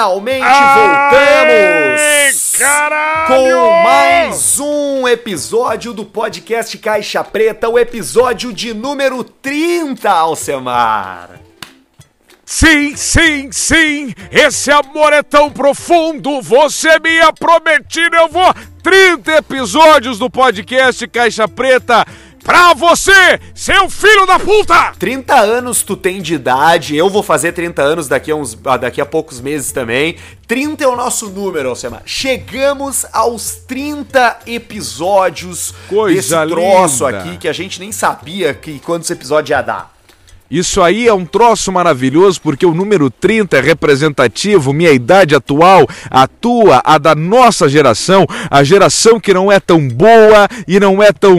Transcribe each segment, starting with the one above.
Finalmente voltamos! Caralho! Com mais um episódio do podcast Caixa Preta, o episódio de número 30, Alcemar. Sim, sim, sim! Esse amor é tão profundo! Você me ia prometida, eu vou 30 episódios do podcast Caixa Preta pra você, seu filho da puta! 30 anos tu tem de idade, eu vou fazer 30 anos daqui a, uns, ah, daqui a poucos meses também. 30 é o nosso número, Alcemar. Chegamos aos 30 episódios Coisa desse troço linda. aqui que a gente nem sabia que quantos episódios ia dar. Isso aí é um troço maravilhoso porque o número 30 é representativo, minha idade atual, a tua, a da nossa geração, a geração que não é tão boa e não é tão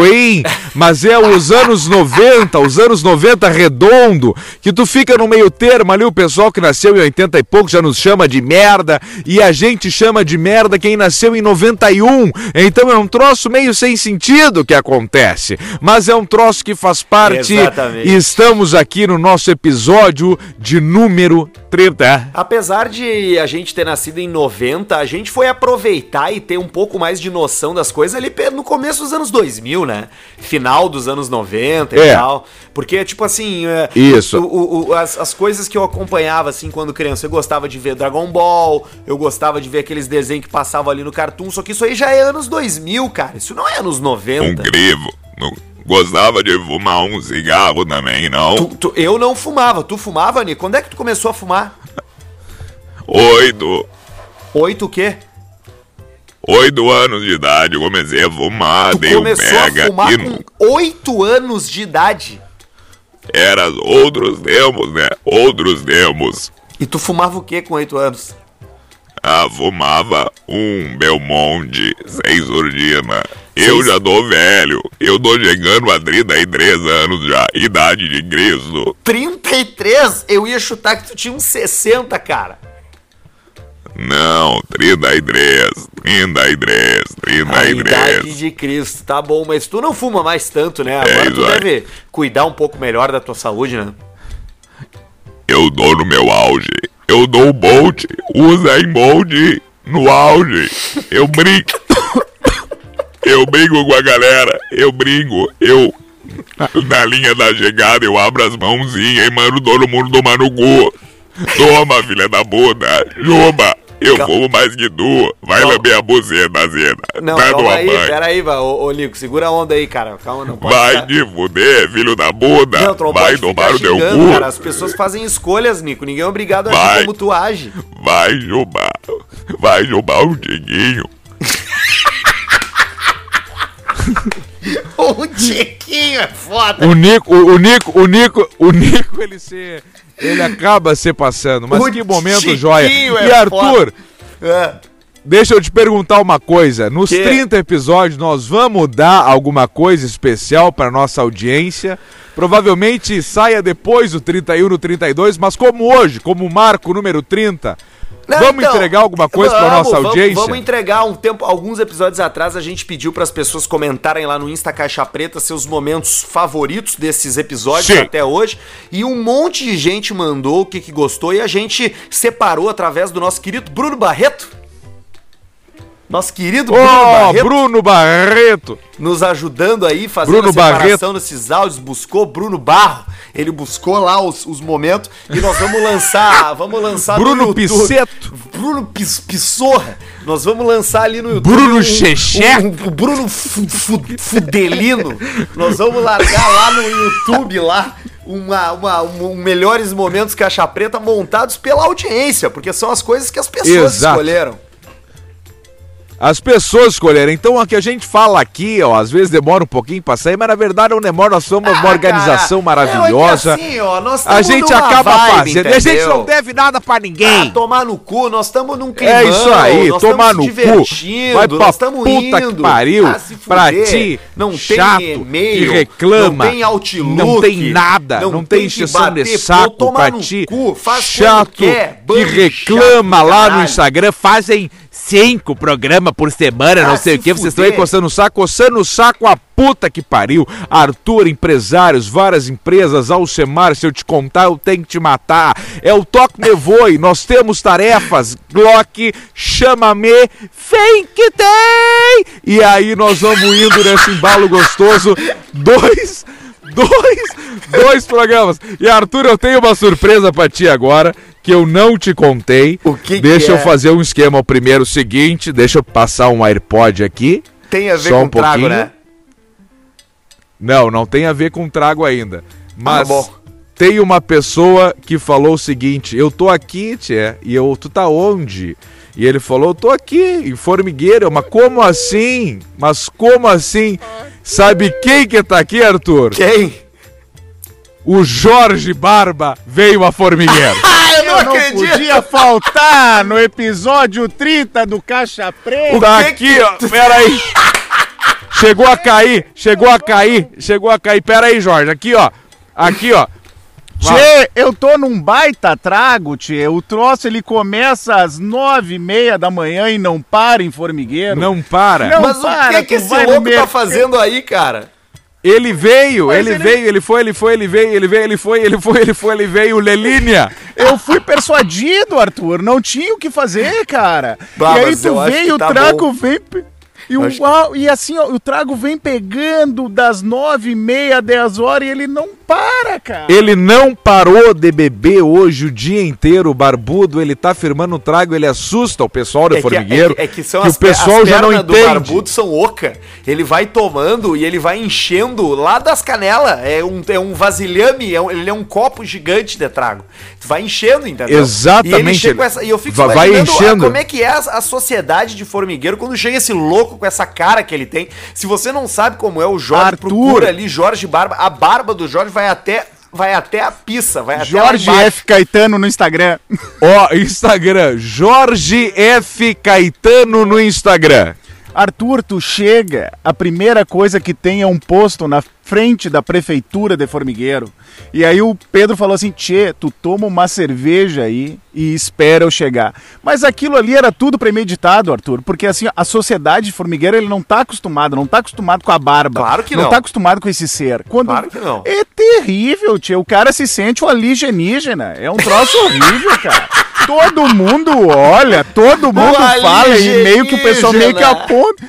ruim, mas é os anos 90, os anos 90 redondo, que tu fica no meio termo ali, o pessoal que nasceu em 80 e pouco já nos chama de merda e a gente chama de merda quem nasceu em 91. Então é um troço meio sem sentido que acontece, mas é um troço que faz parte. Exatamente. E estamos aqui no nosso episódio de número 30. Apesar de a gente ter nascido em 90, a gente foi aproveitar e ter um pouco mais de noção das coisas ali no começo dos anos 2000, né? Final dos anos 90 e É. tal. Porque, tipo assim. é, Isso. o- o- o- as, as coisas que eu acompanhava, assim, quando criança, eu gostava de ver Dragon Ball, eu gostava de ver aqueles desenhos que passavam ali no Cartoon, só que isso aí já é anos 2000, cara. Isso não é anos um 90. crivo. Não gostava de fumar um cigarro também, não? Tu- tu- eu não fumava. Tu fumava, Nico? Quando é que tu começou a fumar? Oito, Oito o quê? oito anos de idade eu comecei a fumar, Tu dei um começou pega a fumar e com oito anos de idade. era outros tempos, né? Outros tempos. E tu fumava o que com oito anos? Ah, fumava um Belmonte sem surdina. Eu já tô velho. Eu tô chegando a 33 anos já. Idade de Cristo. 33? Eu ia chutar que tu tinha uns 60, cara. Não, 33, 33, A 33. idade de Cristo, tá bom, mas tu não fuma mais tanto, né? Agora É, tu deve cuidar um pouco melhor da tua saúde, né? Eu tô no meu auge. Eu dou o Bolt. Usa em Bolt no auge. Eu brinco. Eu brinco com a galera. Eu brinco. Eu. Na linha da chegada, eu abro as mãozinhas e mando todo mundo tomar no cu. Toma, filha da puta. Juba. Eu Cal- fumo mais que tu. Vai Calma. lamber a buceta, Zena. Não, Dá calma aí, banho. pera aí, vai. Ô, ô, Nico, segura a onda aí, cara. Calma, não pode Vai ficar- te fuder, filho da puta. Não, tu não Vai tomar no teu cu. cara. As pessoas fazem escolhas, Nico. Ninguém é obrigado a agir Vai. como tu age. Vai jubar. Vai jubar um tiguinho. O Tiquinho é foda. O Nico, o, o Nico, o Nico, o Nico, ele se. Ele acaba se passando. Mas O que momento, Tiquinho joia. é E Arthur. É. Deixa eu te perguntar uma coisa. Nos Que? 30 episódios, nós vamos dar alguma coisa especial para nossa audiência. Provavelmente saia depois do 31 no 32, mas como hoje, como marco número 30, Não, vamos então, entregar alguma coisa para vamos, nossa vamos, audiência? Vamos entregar um tempo, alguns episódios atrás a gente pediu para as pessoas comentarem lá no Insta Caixa Preta seus momentos favoritos desses episódios Sim. até hoje e um monte de gente mandou o que, que gostou e a gente separou através do nosso querido Bruno Barreto. Nosso querido Bruno Barreto Bruno Barreto! nos ajudando aí, fazendo Bruno a separação Barreto. desses áudios, buscou Bruno Barro, ele buscou lá os, os momentos e nós vamos lançar, vamos lançar no Bruno. Pisseto. Bruno Pis, Pissorra, nós vamos lançar ali no YouTube. Bruno um- um- o Bruno Fu- Fu- Fudelino, nós vamos largar lá no YouTube lá uma, uma- um, melhores momentos caixa preta montados pela audiência, porque são as coisas que as pessoas Exato. escolheram. As pessoas escolheram. Então, o que a gente fala aqui, ó, às vezes demora um pouquinho pra sair, mas na verdade não demora, nós somos uma Ah, organização cara, maravilhosa. É, é que assim, ó, nós a gente acaba vibe, fazendo. E a gente entendeu? não deve nada pra Ah, ninguém. tomar no cu, nós estamos num climão, É isso aí, nós tomar no cu. Vai pra puta que indo. pariu. Ah, se pra ti, não chato, tem e-mail, que reclama, não tem Outlook, não tem nada, não, tem que extensão de saco pra no ti, Cu, faz chato, que reclama chato lá no. Instagram, fazem cinco programas por semana, não Ah, sei se o que. Vocês estão aí coçando o saco, coçando o saco a puta que pariu. Arthur, empresários, várias empresas, Alcemar, se eu te contar, eu tenho que te matar. É o Toque Me Voe, nós temos tarefas. Glock, chama-me, vem que tem! E aí nós vamos indo nesse embalo gostoso. Dois, dois, dois programas. E Arthur, eu tenho uma surpresa pra ti agora. Que eu não te contei. O que que Deixa eu é? fazer um esquema. O primeiro, o seguinte, deixa eu passar um AirPod aqui. Tem a ver Só com um trago, pouquinho. né? Não, não tem a ver com trago ainda. Mas Ah, tem uma pessoa que falou o seguinte: Eu tô aqui, tchê, e eu, tu tá onde? E ele falou: Eu tô aqui, em Formigueira. Mas como assim? Mas como assim? Sabe quem que tá aqui, Arthur? Quem? O Jorge Barba veio a Formigueira. Ah, eu não Eu não acredito! podia faltar no episódio 30 do Caixa Preta. tá aqui, que ó. Pera aí. Chegou a cair, chegou a cair, chegou a cair. Pera aí, Jorge. Aqui, ó. Aqui, ó. Tchê, eu tô num baita trago, tchê. O troço ele começa às nove e meia da manhã e não para em Formigueiro. Não para. Não. Mas o para, que, que tu esse vai no louco tá fazendo aí, cara? Ele veio, Mas ele, ele- veio, ele foi, ele foi, ele veio, ele veio, ele foi, ele foi, ele foi, ele veio, Lelínia. Eu fui persuadido, Arthur. Não tinha o que fazer, cara. Bah, e aí tu acho vem, que o tá trago bom. vem. E, o, Acho- e assim, ó, o trago vem pegando das nove e meia, dez horas e ele não para, cara. Ele não parou de beber hoje o dia inteiro, o barbudo, ele tá firmando o trago, ele assusta o pessoal do É formigueiro. é que- é que são que as, o pessoal as já não pernas do entende. barbudo são oca. Ele vai tomando e ele vai enchendo lá das canelas. É um, é um vasilhame, é um- ele é um copo gigante de trago. Tu vai enchendo, entendeu? Exatamente, E, ele essa, e eu fico vai- vai enchendo. como é que é a, a sociedade de formigueiro quando chega esse louco com essa cara que ele tem. Se você não sabe como é o Jorge, Arthur. procura ali Jorge Barba. A barba do Jorge vai até, vai até a pista, vai Jorge até. F. Caetano no Instagram. Ó, Instagram, Jorge F. Caetano no Instagram. Arthur, tu chega, a primeira coisa que tem é um posto na frente da prefeitura de Formigueiro. E aí o Pedro falou assim: Tchê, tu toma uma cerveja aí e espera eu chegar. Mas aquilo ali era tudo premeditado, Arthur, porque assim, a sociedade de Formigueiro ele não tá acostumado, não tá acostumado com a barba. Claro que não. não. tá acostumado com esse ser. Quando Claro que não. É terrível, tchê. O cara se sente um alienígena. É um troço horrível, cara. Todo mundo olha, todo mundo fala e meio que o pessoal meio que aponta.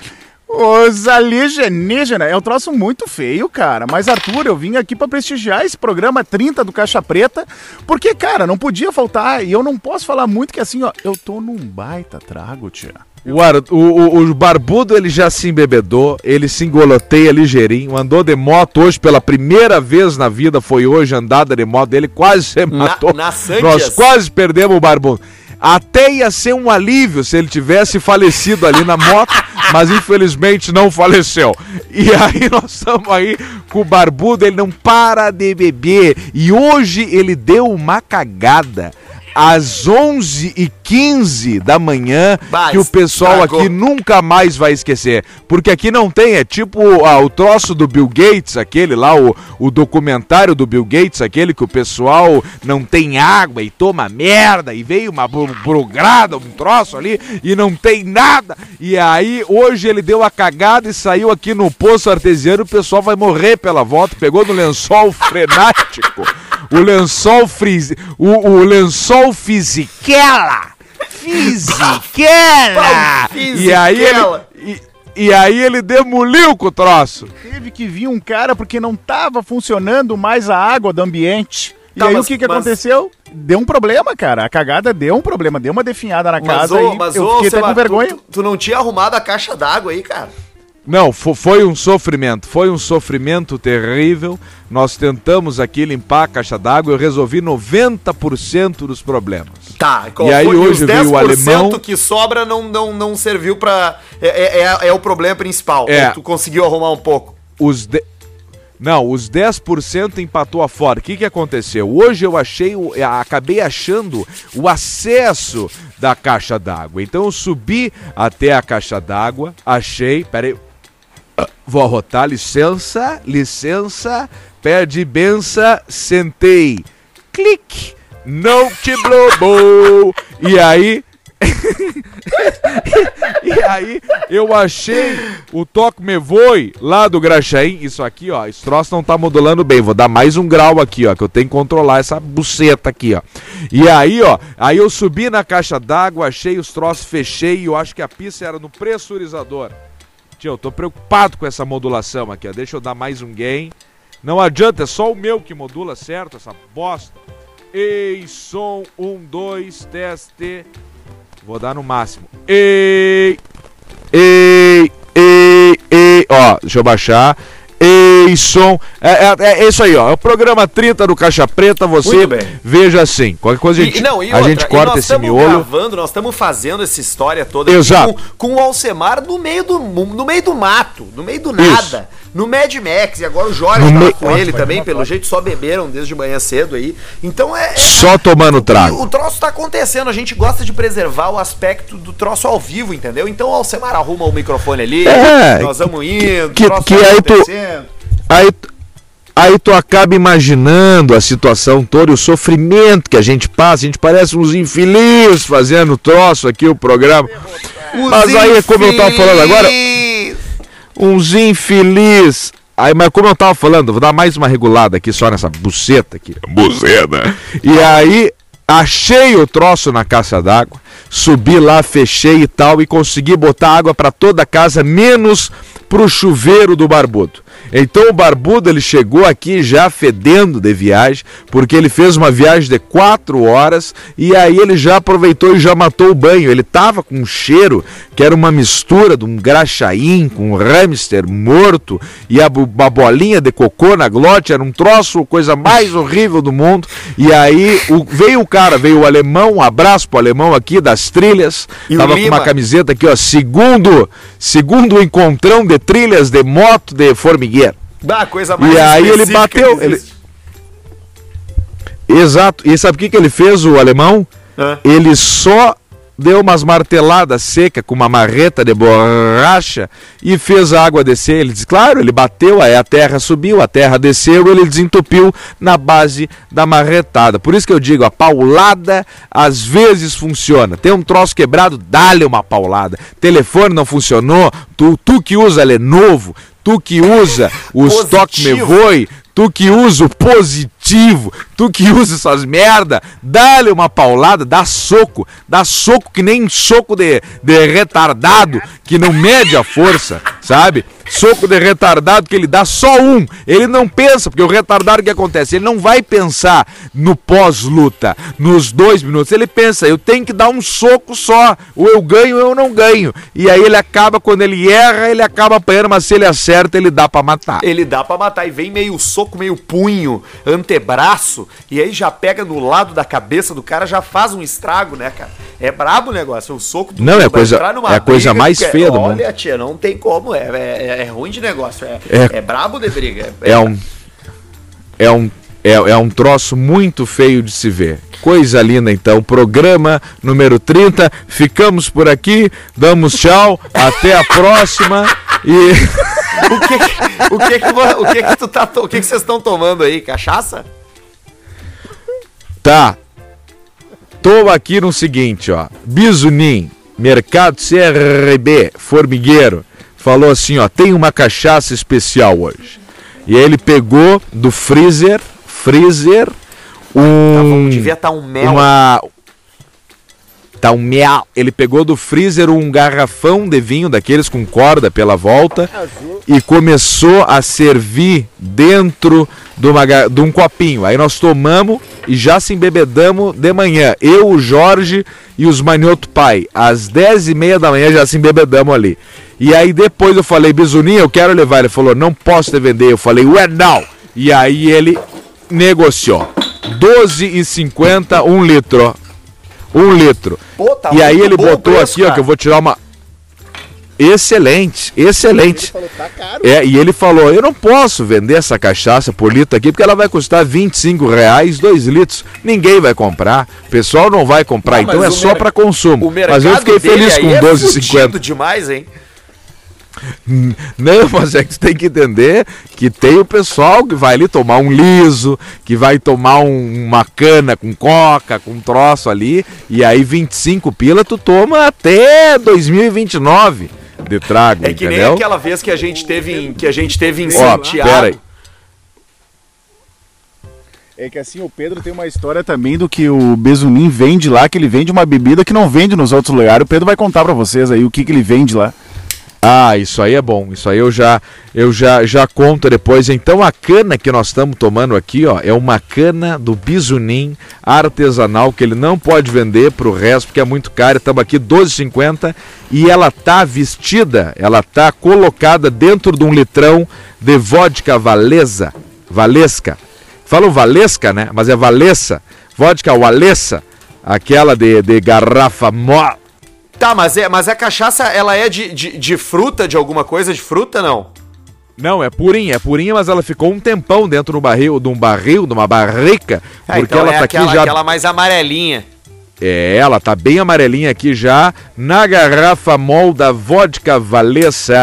Os alienígenas. É um troço muito feio, cara. Mas, Arthur, eu vim aqui pra prestigiar esse programa 30 do Caixa Preta, porque, cara, não podia faltar. E eu não posso falar muito que assim, ó, eu tô num baita trago, tia. O, Ar- o, o- o barbudo ele já se embebedou, ele se engoloteia ligeirinho, andou de moto hoje pela primeira vez na vida, foi hoje andada de moto, ele quase se matou. na Sanches. Nós quase perdemos o barbudo. Até ia ser um alívio se ele tivesse falecido ali na moto, mas infelizmente não faleceu. E aí nós estamos aí com o barbudo, ele não para de beber. E hoje ele deu uma cagada. Às 11h15 da manhã, que o pessoal aqui nunca mais vai esquecer. Porque aqui não tem, é tipo ah, o troço do Bill Gates, aquele lá, o, o documentário do Bill Gates, aquele que o pessoal não tem água e toma merda, e veio uma bru- brugada, um troço ali, e não tem nada. E aí, hoje ele deu a cagada e saiu aqui no poço artesiano, o pessoal vai morrer pela volta, pegou no lençol frenático. O lençol frise, o, o lençol fisiquela. Fisiquela! E aí ele. E, e aí ele demoliu com o troço. Teve que vir um cara porque não tava funcionando mais a água do ambiente. E Tá, aí mas- o que, que mas- aconteceu? Deu um problema, cara. A cagada deu um problema, deu uma definhada na Mas, casa ô, e mas eu ô, fiquei até com vergonha. Tu, tu- tu não tinha arrumado a caixa d'água aí, cara? Não, fo- foi um sofrimento, foi um sofrimento terrível. Nós tentamos aqui limpar a caixa d'água, eu resolvi 90% dos problemas. Tá, E aí foi? hoje veio o 10% alemão. que sobra não, não, não serviu pra. É, é, é- é o problema principal. É. Tu conseguiu arrumar um pouco. Os de... Não, os 10% empatou a fora. O que, que aconteceu? Hoje eu achei, o- eh, acabei achando o acesso da caixa d'água. Então eu subi até a caixa d'água, achei, peraí, vou arrotar, licença, licença, pede benção, sentei, clique, não te blobou. E aí, e aí eu achei o Toque Me Voe lá do Graxaim. Isso aqui, ó, esse troço não tá modulando bem. Vou dar mais um grau aqui, ó, que eu tenho que controlar essa buceta aqui, ó. E aí, ó, aí eu subi na caixa d'água, achei os troços, fechei e eu acho que a pista era no pressurizador. Tio, eu tô preocupado com essa modulação aqui, ó. Deixa eu dar mais um gain. Não adianta, é só o meu que modula certo essa bosta. Ei, som, um, dois, teste. Vou dar no máximo. Ei, ei, ei, ei. Ó, deixa eu baixar. Ei, som. É, é, é isso aí, ó. É o programa 30 do Caixa Preta. Você veja assim. Qualquer coisa a gente, E, não, a outra, gente corta esse miolo. gravando, nós estamos fazendo essa história toda Exato. com, com o Alcemar no meio do no meio do mato, no meio do nada. No Mad Max, e agora o Jorge No tá com ele também, pelo jeito só beberam desde manhã cedo aí. Então é. é- Só tomando trago. o troço tá acontecendo, a gente gosta de preservar o aspecto do troço ao vivo, entendeu? Então o Alcemar arruma o microfone ali, É, nós vamos indo, que- o troço que tá aí tu- acontecendo. Aí, aí tu acaba imaginando a situação toda e o sofrimento que a gente passa. A gente parece uns infelizes fazendo troço aqui, o programa. Mas aí, como eu tava falando agora. Uns infeliz. Aí, mas como eu tava falando, vou dar mais uma regulada aqui só nessa buceta aqui. Buzeda. E aí, achei o troço na caixa d'água, subi lá, fechei e tal, e consegui botar água para toda a casa, menos pro chuveiro do barbudo. Então o barbudo ele chegou aqui já fedendo de viagem, porque ele fez uma viagem de quatro horas e aí ele já aproveitou e já matou o banho. Ele tava com um cheiro que era uma mistura de um graxaim com um hamster morto e a, bu- a bolinha de cocô na glote, era um troço, coisa mais horrível do mundo. E aí o- veio o cara, veio o alemão, um abraço pro alemão aqui das trilhas, E tava com uma camiseta aqui, ó, segundo, segundo encontrão de trilhas de moto de formigueiro. Bah, coisa mais E aí ele bateu, ele-. Exato. E sabe o que, que ele fez, o alemão? Hã? Ele só deu umas marteladas secas com uma marreta de borracha e fez a água descer. Ele disse, claro, ele bateu, aí a terra subiu, a terra desceu, ele desentupiu na base da marretada. Por isso que eu digo, a paulada às vezes funciona. Tem um troço quebrado, dá-lhe uma paulada. Telefone não funcionou, tu, tu que usa Lenovo, tu que usa o Stock Me. Voe, tu que usa o positivo, tu que usa essas merda, dá-lhe uma paulada, dá soco, dá soco que nem soco de, de retardado, que não mede a força, sabe? Soco de retardado que ele dá só um, ele não pensa, porque o retardado o que acontece? Ele não vai pensar no pós-luta, nos dois minutos, ele pensa, eu tenho que dar um soco só, ou eu ganho ou eu não ganho, e aí ele acaba, quando ele erra, ele acaba apanhando, mas se ele acerta, ele dá pra matar. Ele dá pra matar e vem meio soco, meio punho, antebraço, e aí já pega no lado da cabeça do cara, já faz um estrago, né, cara? É brabo o negócio, o soco do Não, é coisa- é a coisa mais feia do Olha, tia, não tem como, é, é, é ruim de negócio, é, É- é, brabo de briga. é um é um é, é um troço muito feio de se ver. Coisa linda então, programa número 30. Ficamos por aqui, damos tchau, até a próxima e O que, o que, que, o que, que tu tá, o que, que vocês estão tomando aí? Cachaça? tá. Tô aqui no seguinte, ó. Bisunim, Mercado CRB, Formigueiro, falou assim, ó, tem uma cachaça especial hoje. E aí ele pegou do freezer, freezer, um Tá bom, devia estar um mel. uma tá um mel. Ele pegou do freezer um garrafão de vinho daqueles com corda pela volta e começou a servir dentro de, uma de um copinho. Aí nós tomamos e já se embebedamos de manhã. Eu, o Jorge e os Manioto Pai. Às 10 e meia da manhã já se embebedamos ali. E aí depois eu falei, Bisuninha, eu quero levar. Ele falou, não posso te vender. Eu falei, ué, não. E aí ele negociou. 12,50 um litro. Um litro. Pô, tá e aí ele botou preço, aqui, ó, cara. que eu vou tirar uma. Excelente, excelente. Falou, tá. É, e ele falou: eu não posso vender essa cachaça por litro aqui, porque ela vai custar 25 reais, 2 litros. Ninguém vai comprar. O pessoal não vai comprar, Ah, mas então é só mer- para consumo. Mas eu fiquei feliz com é 12,50. fudido demais, hein? Não, mas é que tu tem que entender que tem o pessoal que vai ali tomar um liso, que vai tomar um- uma cana com coca, com um troço ali, e aí 25 pila tu toma até 2029 de trago, É que nem entendeu? aquela vez que a gente teve em, que a gente teve em Ó, Santiago. É que assim, o Pedro tem uma história também do que o Bezunin vende lá, que ele vende uma bebida que não vende nos outros lugares. O Pedro vai contar pra vocês aí o que, que ele vende lá. Ah, isso aí é bom. Isso aí eu já eu já já conto depois. Então a cana que nós estamos tomando aqui, ó, é uma cana do Bisunim artesanal que ele não pode vender pro resto porque é muito caro. Estamos aqui 12,50 e ela tá vestida, ela tá colocada dentro de um litrão de vodka valesa, valesca. Falam valesca, né? Mas é valessa. Vodka valessa, aquela de, de garrafa mó Tá, mas é, mas a cachaça, ela é de, de, de fruta, de alguma coisa de fruta, não? Não, é purinha, é purinha, mas ela ficou um tempão dentro do barril, de um barril, de uma barrica, Ah, porque então ela é tá aquela, aqui já. aquela mais amarelinha. É, ela tá bem amarelinha aqui já, na garrafa mol da vodka Valessa.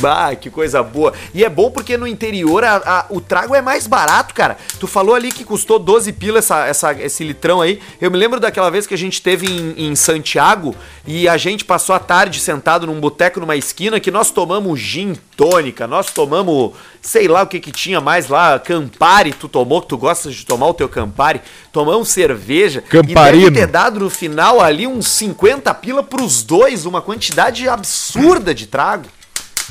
Bah, que coisa boa. E é bom porque no interior a- a- o trago é mais barato, cara. Tu falou ali que custou 12 pila essa, essa- esse litrão aí. Eu me lembro daquela vez que a gente teve em, em Santiago e a gente passou a tarde sentado num boteco numa esquina que nós tomamos gin tônica, nós tomamos, sei lá o que que tinha mais lá, Campari, tu tomou, que tu gostas de tomar o teu Campari. Tomamos cerveja. Camparino. E deve ter dado no final ali uns 50 pila pros dois, uma quantidade absurda de trago.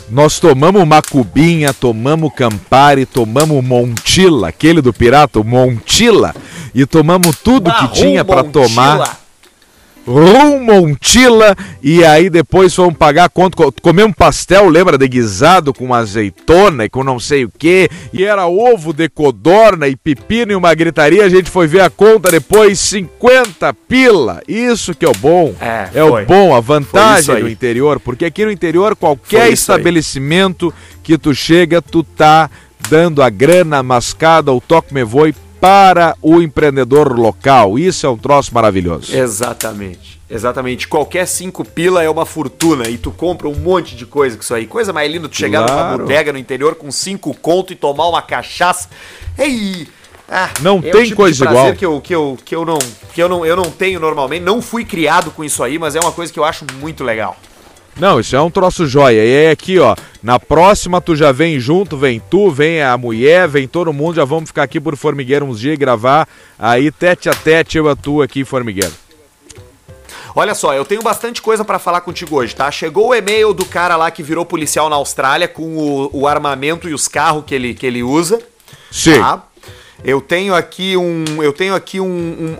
Nós tomamos Macubinha, tomamos Campari, tomamos Montila, aquele do pirata, Montila, e tomamos tudo que tinha Montila. tomar. Rum Montila e aí depois fomos pagar a conta, co- comemos pastel, lembra, de guisado com azeitona e com não sei o que, e era ovo de codorna e pepino e uma gritaria, a gente foi ver a conta depois, 50 pila, isso que é o bom, É, o foi. bom, a vantagem do interior, porque aqui no interior qualquer isso aí. estabelecimento que tu chega, tu tá dando a grana mascada, o toque me voe para o empreendedor local, isso é um troço maravilhoso. Exatamente. Exatamente. Qualquer cinco pila é uma fortuna e tu compra um monte de coisa com isso aí. Coisa mais linda tu chegar numa Claro. bodega no interior com cinco conto e tomar uma cachaça. Ei! Ah, Não é tem tipo coisa igual. Que eu, que, eu, que, eu não, que eu, não, eu não tenho normalmente. Não fui criado com isso aí, mas é uma coisa que eu acho muito legal. Não, isso é um troço joia. E aí aqui, ó, na próxima tu já vem junto, vem tu, vem a mulher, vem todo mundo, já vamos ficar aqui por Formigueiro uns dias e gravar aí tete a tete eu a tu aqui em Formigueiro. Olha só, eu tenho bastante coisa pra falar contigo hoje, tá? Chegou o e-mail do cara lá que virou policial na Austrália com o, o armamento e os carros que ele, que ele usa. Sim. Tá? Eu tenho aqui um, eu tenho aqui um-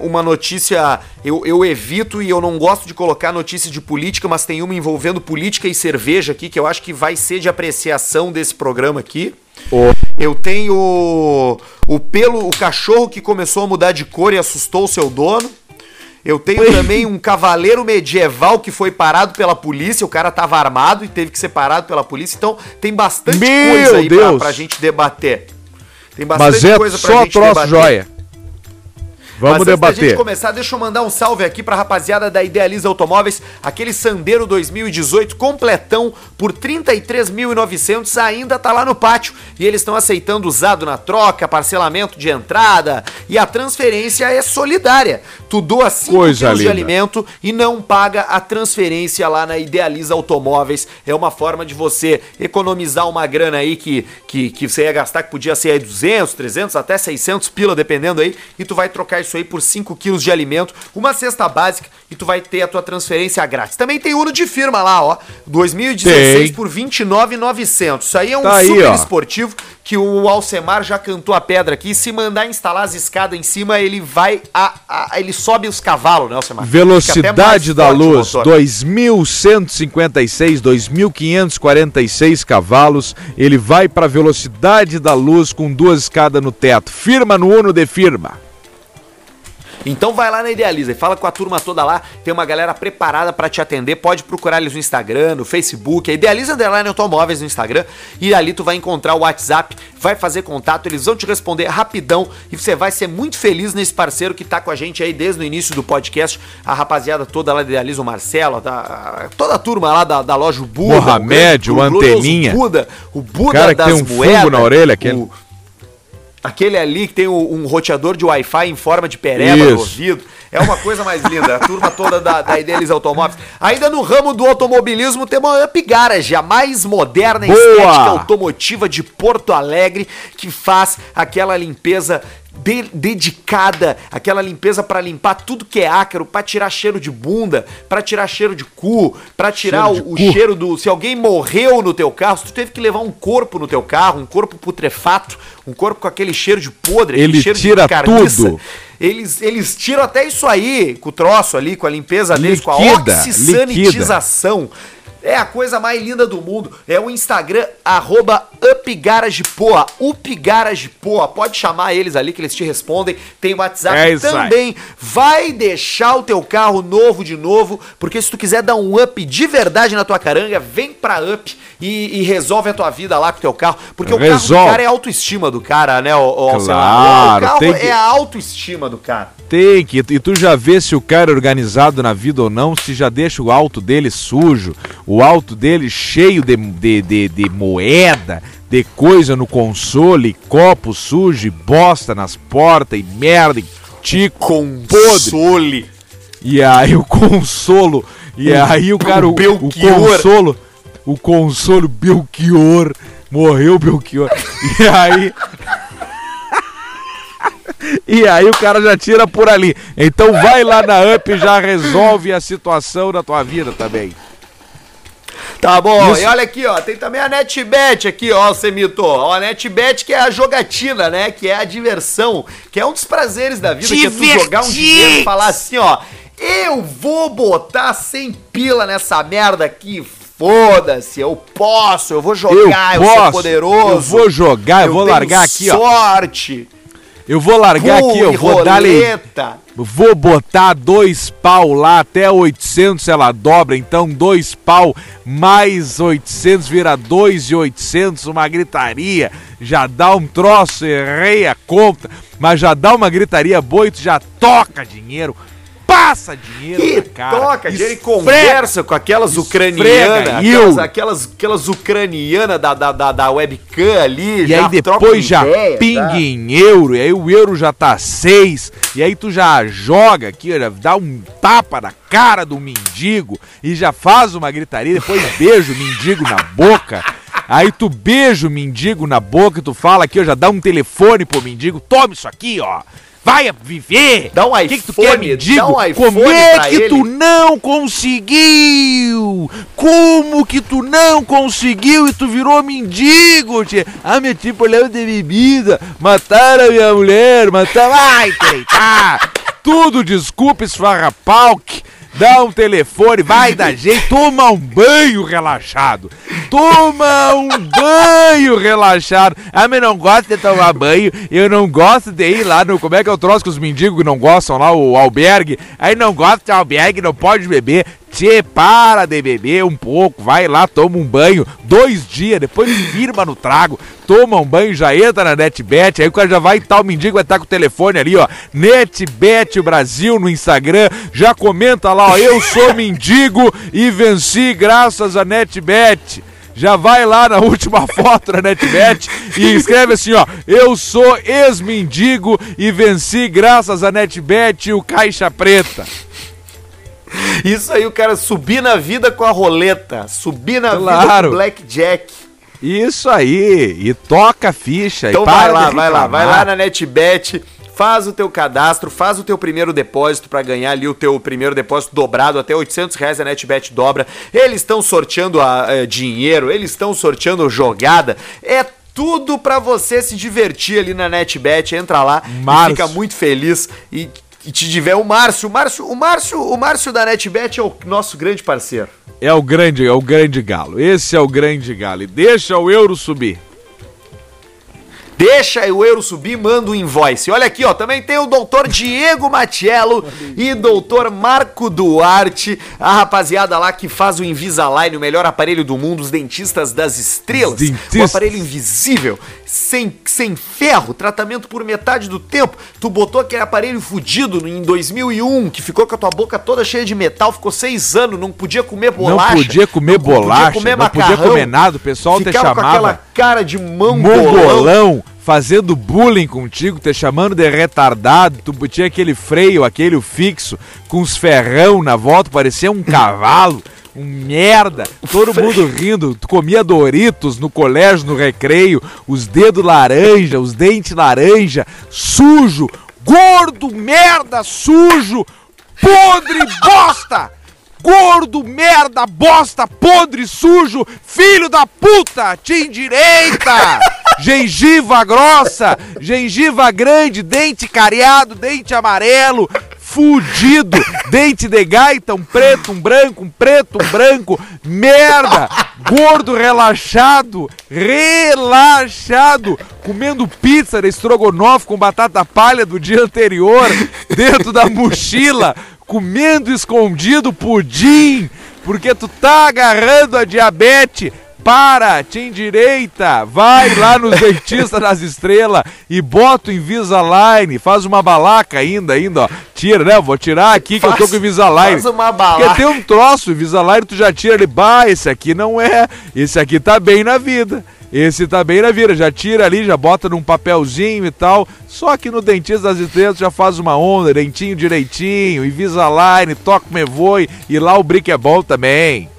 um- uma notícia. Eu, eu evito e eu não gosto de colocar notícia de política, mas tem uma envolvendo política e cerveja aqui que eu acho que vai ser de apreciação desse programa aqui. Ô, Eu tenho o pelo, o cachorro que começou a mudar de cor e assustou o seu dono. Eu tenho também um cavaleiro medieval que foi parado pela polícia. O cara tava armado e teve que ser parado pela polícia. Então tem bastante Meu coisa aí pra, Deus! pra gente debater. Tem bastante Mas é coisa pra só gente troço debater. joia. Vamos Mas antes debater. gente começar, deixa eu mandar um salve aqui pra rapaziada da Idealiza Automóveis, aquele Sandero 2018 completão por 33.900 ainda tá lá no pátio e eles estão aceitando usado na troca, parcelamento de entrada e a transferência é solidária. Tu doa 5 Coisa quilos de linda. alimento e não paga a transferência lá na Idealiza Automóveis. É uma forma de você economizar uma grana aí que, que, que você ia gastar, que podia ser aí 200, 300, até 600 pila, dependendo aí, e tu vai trocar isso aí por 5 quilos de alimento, uma cesta básica e tu vai ter a tua transferência grátis. Também tem Uno de firma lá, ó, 2016 Tem. por 29,900. Isso aí é um Tá aí, super ó. esportivo que o Alcemar já cantou a pedra aqui. Se mandar instalar as escadas em cima, ele vai a, a- ele sobe os cavalos, né, Alcemar? Velocidade da luz, motor. 2.156, 2.546 cavalos. Ele vai para velocidade da luz com duas escadas no teto. Firma no Uno de firma. Então vai lá na Idealiza e fala com a turma toda lá. Tem uma galera preparada pra te atender. Pode procurar eles no Instagram, no Facebook. É Idealiza Underline Automóveis no Instagram. E ali tu vai encontrar o WhatsApp, vai fazer contato. Eles vão te responder rapidão. E você vai ser muito feliz nesse parceiro que tá com a gente aí desde o início do podcast. A rapaziada toda lá da Idealiza, o Marcelo, toda a turma lá da, da loja Buda. Mohamed, o glorioso Anteninha. Buda, o Buda Cara que tem um fungo na orelha, aquele. o- Aquele ali que tem um roteador de Wi-Fi em forma de pereba no Isso. ouvido. É uma coisa mais linda. A turma toda da, da Idealiza Automóveis. Ainda no ramo do automobilismo, tem uma Up Garage, a mais moderna e Boa! estética automotiva de Porto Alegre, que faz aquela limpeza de- dedicada, aquela limpeza pra limpar tudo que é ácaro, pra tirar cheiro de bunda, pra tirar cheiro de cu, pra tirar Cheiro o, o cheiro do. Se alguém morreu no teu carro, se tu teve que levar um corpo no teu carro, um corpo putrefato, um corpo com aquele cheiro de podre, aquele Ele cheiro tira de carniça, tudo. Eles, eles tiram até isso aí, com o troço ali, com a limpeza deles, com a Liquida, oxisanitização. É a coisa mais linda do mundo. É o Instagram, arroba UpGaragePoa. UpGaragePoa. Pode chamar eles ali que eles te respondem. Tem WhatsApp É isso aí. também. Vai deixar o teu carro novo de novo, porque se tu quiser dar um up de verdade na tua caranga, vem pra Up e, e resolve a tua vida lá com o teu carro. Porque o carro Resolve. do cara é a autoestima do cara, né, ô Alcemar? Claro, O carro tem que- é a autoestima do cara. Tem que. E tu já vê se o cara é organizado na vida ou não, se já deixa o alto dele sujo, o alto dele cheio de, de, de, de moeda, de coisa no console, copo sujo, e bosta nas portas e merda, e tico podre. Console. E aí o consolo. E aí o cara, o, o consolo. O consolo Belchior. Morreu Belchior. E aí. E aí o cara já tira por ali. Então vai lá na UP e já resolve a situação da tua vida também. Tá bom, Isso. e olha aqui, ó, tem também a NetBet aqui, ó, Semito. Ó, a NetBet que é a jogatina, né? Que é a diversão, que é um dos prazeres da vida, que é tu jogar um dinheiro e falar assim, ó, eu vou botar 100 pila nessa merda aqui, foda-se, eu posso, eu vou jogar, eu, sou poderoso. Eu vou jogar, eu, vou tenho largar aqui, ó. sorte. Eu vou largar aqui, eu vou dar. Vou botar dois pau lá, até 800 ela dobra, então dois pau mais 800 vira 2,800, uma gritaria, já dá um troço, errei a conta, mas já dá uma gritaria boa e tu já toca dinheiro, passa dinheiro E cara. toca, ele esfrega. conversa com aquelas ucranianas, aquelas, aquelas, aquelas ucranianas da, da, da, da webcam ali, E aí troca depois já ideia, pinga tá? em euro, e aí o euro já tá 6, e aí tu já joga aqui, já dá um tapa na cara do mendigo e já faz uma gritaria, depois beija o mendigo na boca. Aí tu beija o mendigo na boca e tu fala aqui, ó, já dá um telefone pro mendigo, toma isso aqui, ó. Vai viver! Dá um O que, que tu iPhone, quer, mendigo? dá um iPhone Como é que tu ele. não conseguiu? Como que tu não conseguiu e tu virou mendigo, tchê? Ah, meu tipo problema de bebida, mataram a minha mulher, mataram... Ai, treitar! Tudo desculpa, esfarrapalque. Dá um telefone, vai dar jeito, toma um banho relaxado. Toma um banho relaxado. Ah, mas não gosto de tomar banho, eu não gosto de ir lá no. Como é que é o troço que os mendigos não gostam lá, o albergue? Aí não gosta de albergue, não pode beber. Tchê, para de beber um pouco, vai lá, toma um banho, dois dias, depois firma no trago, toma um banho, já entra na NetBet, aí o cara já vai estar, o mendigo vai estar com o telefone ali, ó, NetBet Brasil no Instagram, já comenta lá, ó, eu sou mendigo e venci graças a NetBet. Já vai lá na última foto da NetBet e escreve assim, ó, eu sou ex-mendigo e venci graças a NetBet e o Caixa Preta. Isso aí, o cara subir na vida com a roleta, subir na vida Claro. com o blackjack. Isso aí, e toca a ficha. Então e vai para lá, vai lá, vai lá na NetBet, faz o teu cadastro, faz o teu primeiro depósito pra ganhar ali o teu primeiro depósito dobrado, até 800 reais a NetBet dobra. Eles estão sorteando a, eh, dinheiro, eles estão sorteando jogada, é tudo pra você se divertir ali na NetBet, entra lá e Márcio. fica muito feliz e, e te tiver o Márcio, o Márcio, o Márcio, o Márcio da NetBet é o nosso grande parceiro. É o grande, é o grande galo. Esse é o grande galo. E deixa o euro subir. Deixa o euro subir, manda o invoice. Olha aqui, ó, também tem o doutor Diego Matiello e doutor Marco Duarte, a rapaziada lá que faz o Invisalign, o melhor aparelho do mundo, os dentistas das estrelas. Dentistas. O aparelho invisível, sem, sem ferro, tratamento por metade do tempo. Tu botou aquele aparelho fudido em 2001, que ficou com a tua boca toda cheia de metal, ficou seis anos, não podia comer bolacha. não podia comer não bolacha, podia comer não podia comer nada. O pessoal te ficava com chamava aquela cara de mongolão. mongolão, fazendo bullying contigo, te chamando de retardado. Tu tinha aquele freio, aquele fixo, com os ferrão na volta, parecia um cavalo. Um merda, todo mundo rindo. Tu comia Doritos no colégio, no recreio, os dedos laranja, os dentes laranja, sujo, gordo, merda, sujo, podre, bosta! Gordo, merda, bosta, podre, sujo, filho da puta, te direita! Gengiva grossa, gengiva grande, dente cariado, dente amarelo, fudido, dente de gaita, um preto, um branco, um preto, um branco, merda, gordo relaxado, relaxado, comendo pizza de estrogonofe com batata palha do dia anterior, dentro da mochila, comendo escondido pudim, porque tu tá agarrando a diabetes. Para, te endireita, vai lá nos dentistas das estrelas e bota o Invisalign, faz uma balaca ainda, ainda, ó. Tira, né? Vou tirar aqui que eu tô com o Invisalign. Faz uma Porque balaca. tem um troço, Invisalign, tu já tira ele, bah, esse aqui não é, esse aqui tá bem na vida. Esse tá bem na vida, já tira ali, já bota num papelzinho e tal. Só que no dentista das estrelas já faz uma onda, dentinho direitinho, Invisalign, toca me voe e lá o brick é bom também.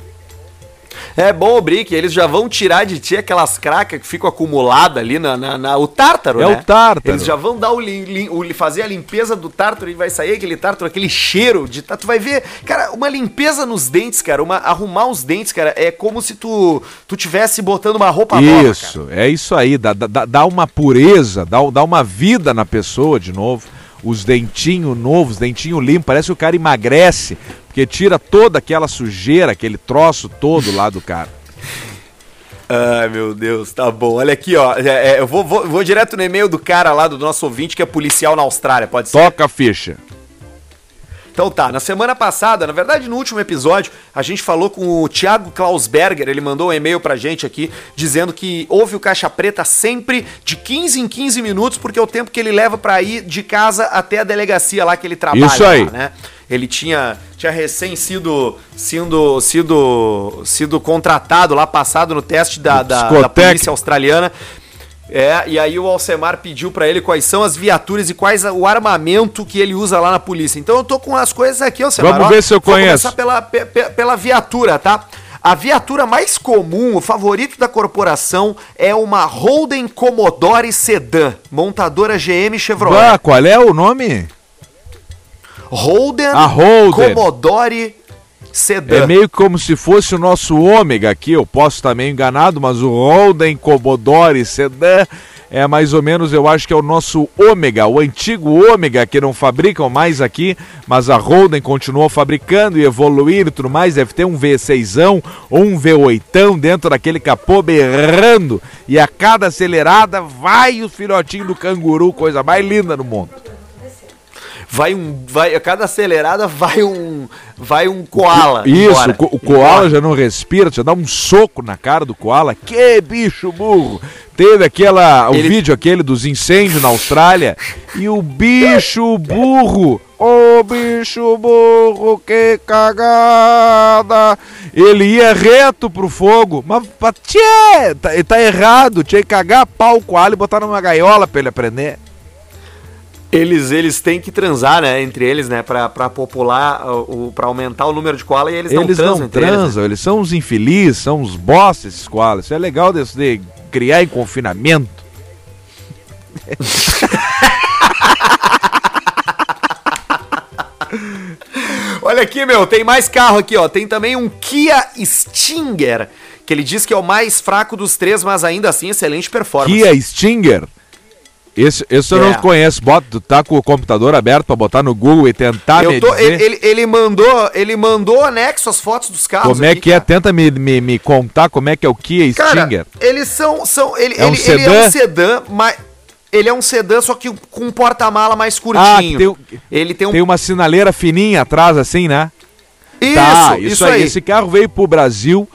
É bom o Brick, eles já vão tirar de ti aquelas cracas que ficam acumuladas ali na, na, na- o tártaro, É né? o tártaro. Eles já vão dar o, lim- o- fazer a limpeza do tártaro e vai sair aquele tártaro, aquele cheiro de tá- tu vai ver, cara, uma limpeza nos dentes, cara, uma arrumar os dentes, cara, é como se tu tu tivesse botando uma roupa nova, cara. Isso, é isso aí, dá, dá, dá uma pureza, dá, dá uma vida na pessoa de novo. Os dentinhos novos, dentinho limpo, parece que o cara emagrece, porque tira toda aquela sujeira, aquele troço todo lá do cara. Ai, meu Deus, tá bom. Olha aqui, ó. é, é, eu vou, vou, vou direto no e-mail do cara lá, do nosso ouvinte, que é policial na Austrália, pode ser? Toca a ficha. Então tá, na semana passada, na verdade no último episódio, a gente falou com o Thiago Klausberger, ele mandou um e-mail pra gente aqui, dizendo que houve o Caixa Preta sempre de 15 em 15 minutos, porque é o tempo que ele leva pra ir de casa até a delegacia lá que ele trabalha, Isso aí. lá, né? Ele tinha, tinha recém sido, sido, sido, sido contratado lá, passado no teste da, da, da polícia australiana. É, e aí o Alcemar pediu pra ele quais são as viaturas e quais o armamento que ele usa lá na polícia. Então eu tô com as coisas aqui, Alcemar. Vamos ver se eu Vou conheço. começar pela, pe- pe- pela viatura, tá? A viatura mais comum, o favorito da corporação, é uma Holden Commodore Sedan, montadora GM Chevrolet. Ah, qual é o nome? Holden, A Holden. Commodore Sedan. É meio como se fosse o nosso ômega aqui, eu posso estar meio enganado, mas o Holden Commodore Sedan é mais ou menos, eu acho que é o nosso ômega, o antigo ômega que não fabricam mais aqui, mas a Holden continuou fabricando e evoluindo e tudo mais, deve ter um V6ão ou um V8ão dentro daquele capô berrando e a cada acelerada vai o filhotinho do canguru, coisa mais linda no mundo. Vai um, vai, a cada acelerada vai um, vai um koala. Isso, embora. o, koala já não respira, já dá um soco na cara do koala. Que bicho burro! Teve aquela, o Ele- vídeo aquele dos incêndios na Austrália e o bicho burro, ô bicho burro, que cagada! Ele ia reto pro fogo, mas tchê, tá, tá errado, tinha que cagar pau o koala e botar numa gaiola pra ele aprender. Eles, eles têm que transar, né, entre eles, né, pra, pra popular, o, pra aumentar o número de koala e eles, Eles não transam não entre eles, né? transam, eles são uns infelizes, são uns bosta esses koalas. Isso é legal desse de criar em confinamento. Olha aqui, meu, tem mais carro aqui, ó. Tem também um Kia Stinger, que ele diz que é o mais fraco dos três, mas ainda assim excelente performance. Kia Stinger. Esse, esse eu É. não conheço. Bota, tá com o computador aberto pra botar no Google e tentar Eu tô, ele, ele, ele mandou, ele mandou anexo as fotos dos carros. como é aqui, que é. cara. Tenta me, me, me contar como é que é o Kia Cara, Stinger. eles são, são ele, É um ele, ele é sedã? um sedã, mas Ele é um sedã, só que com um porta-mala mais Ah, curtinho. tem, o- Ele tem um. tem uma sinaleira fininha atrás, assim, né? Isso, tá, isso, aí. Esse carro veio pro Brasil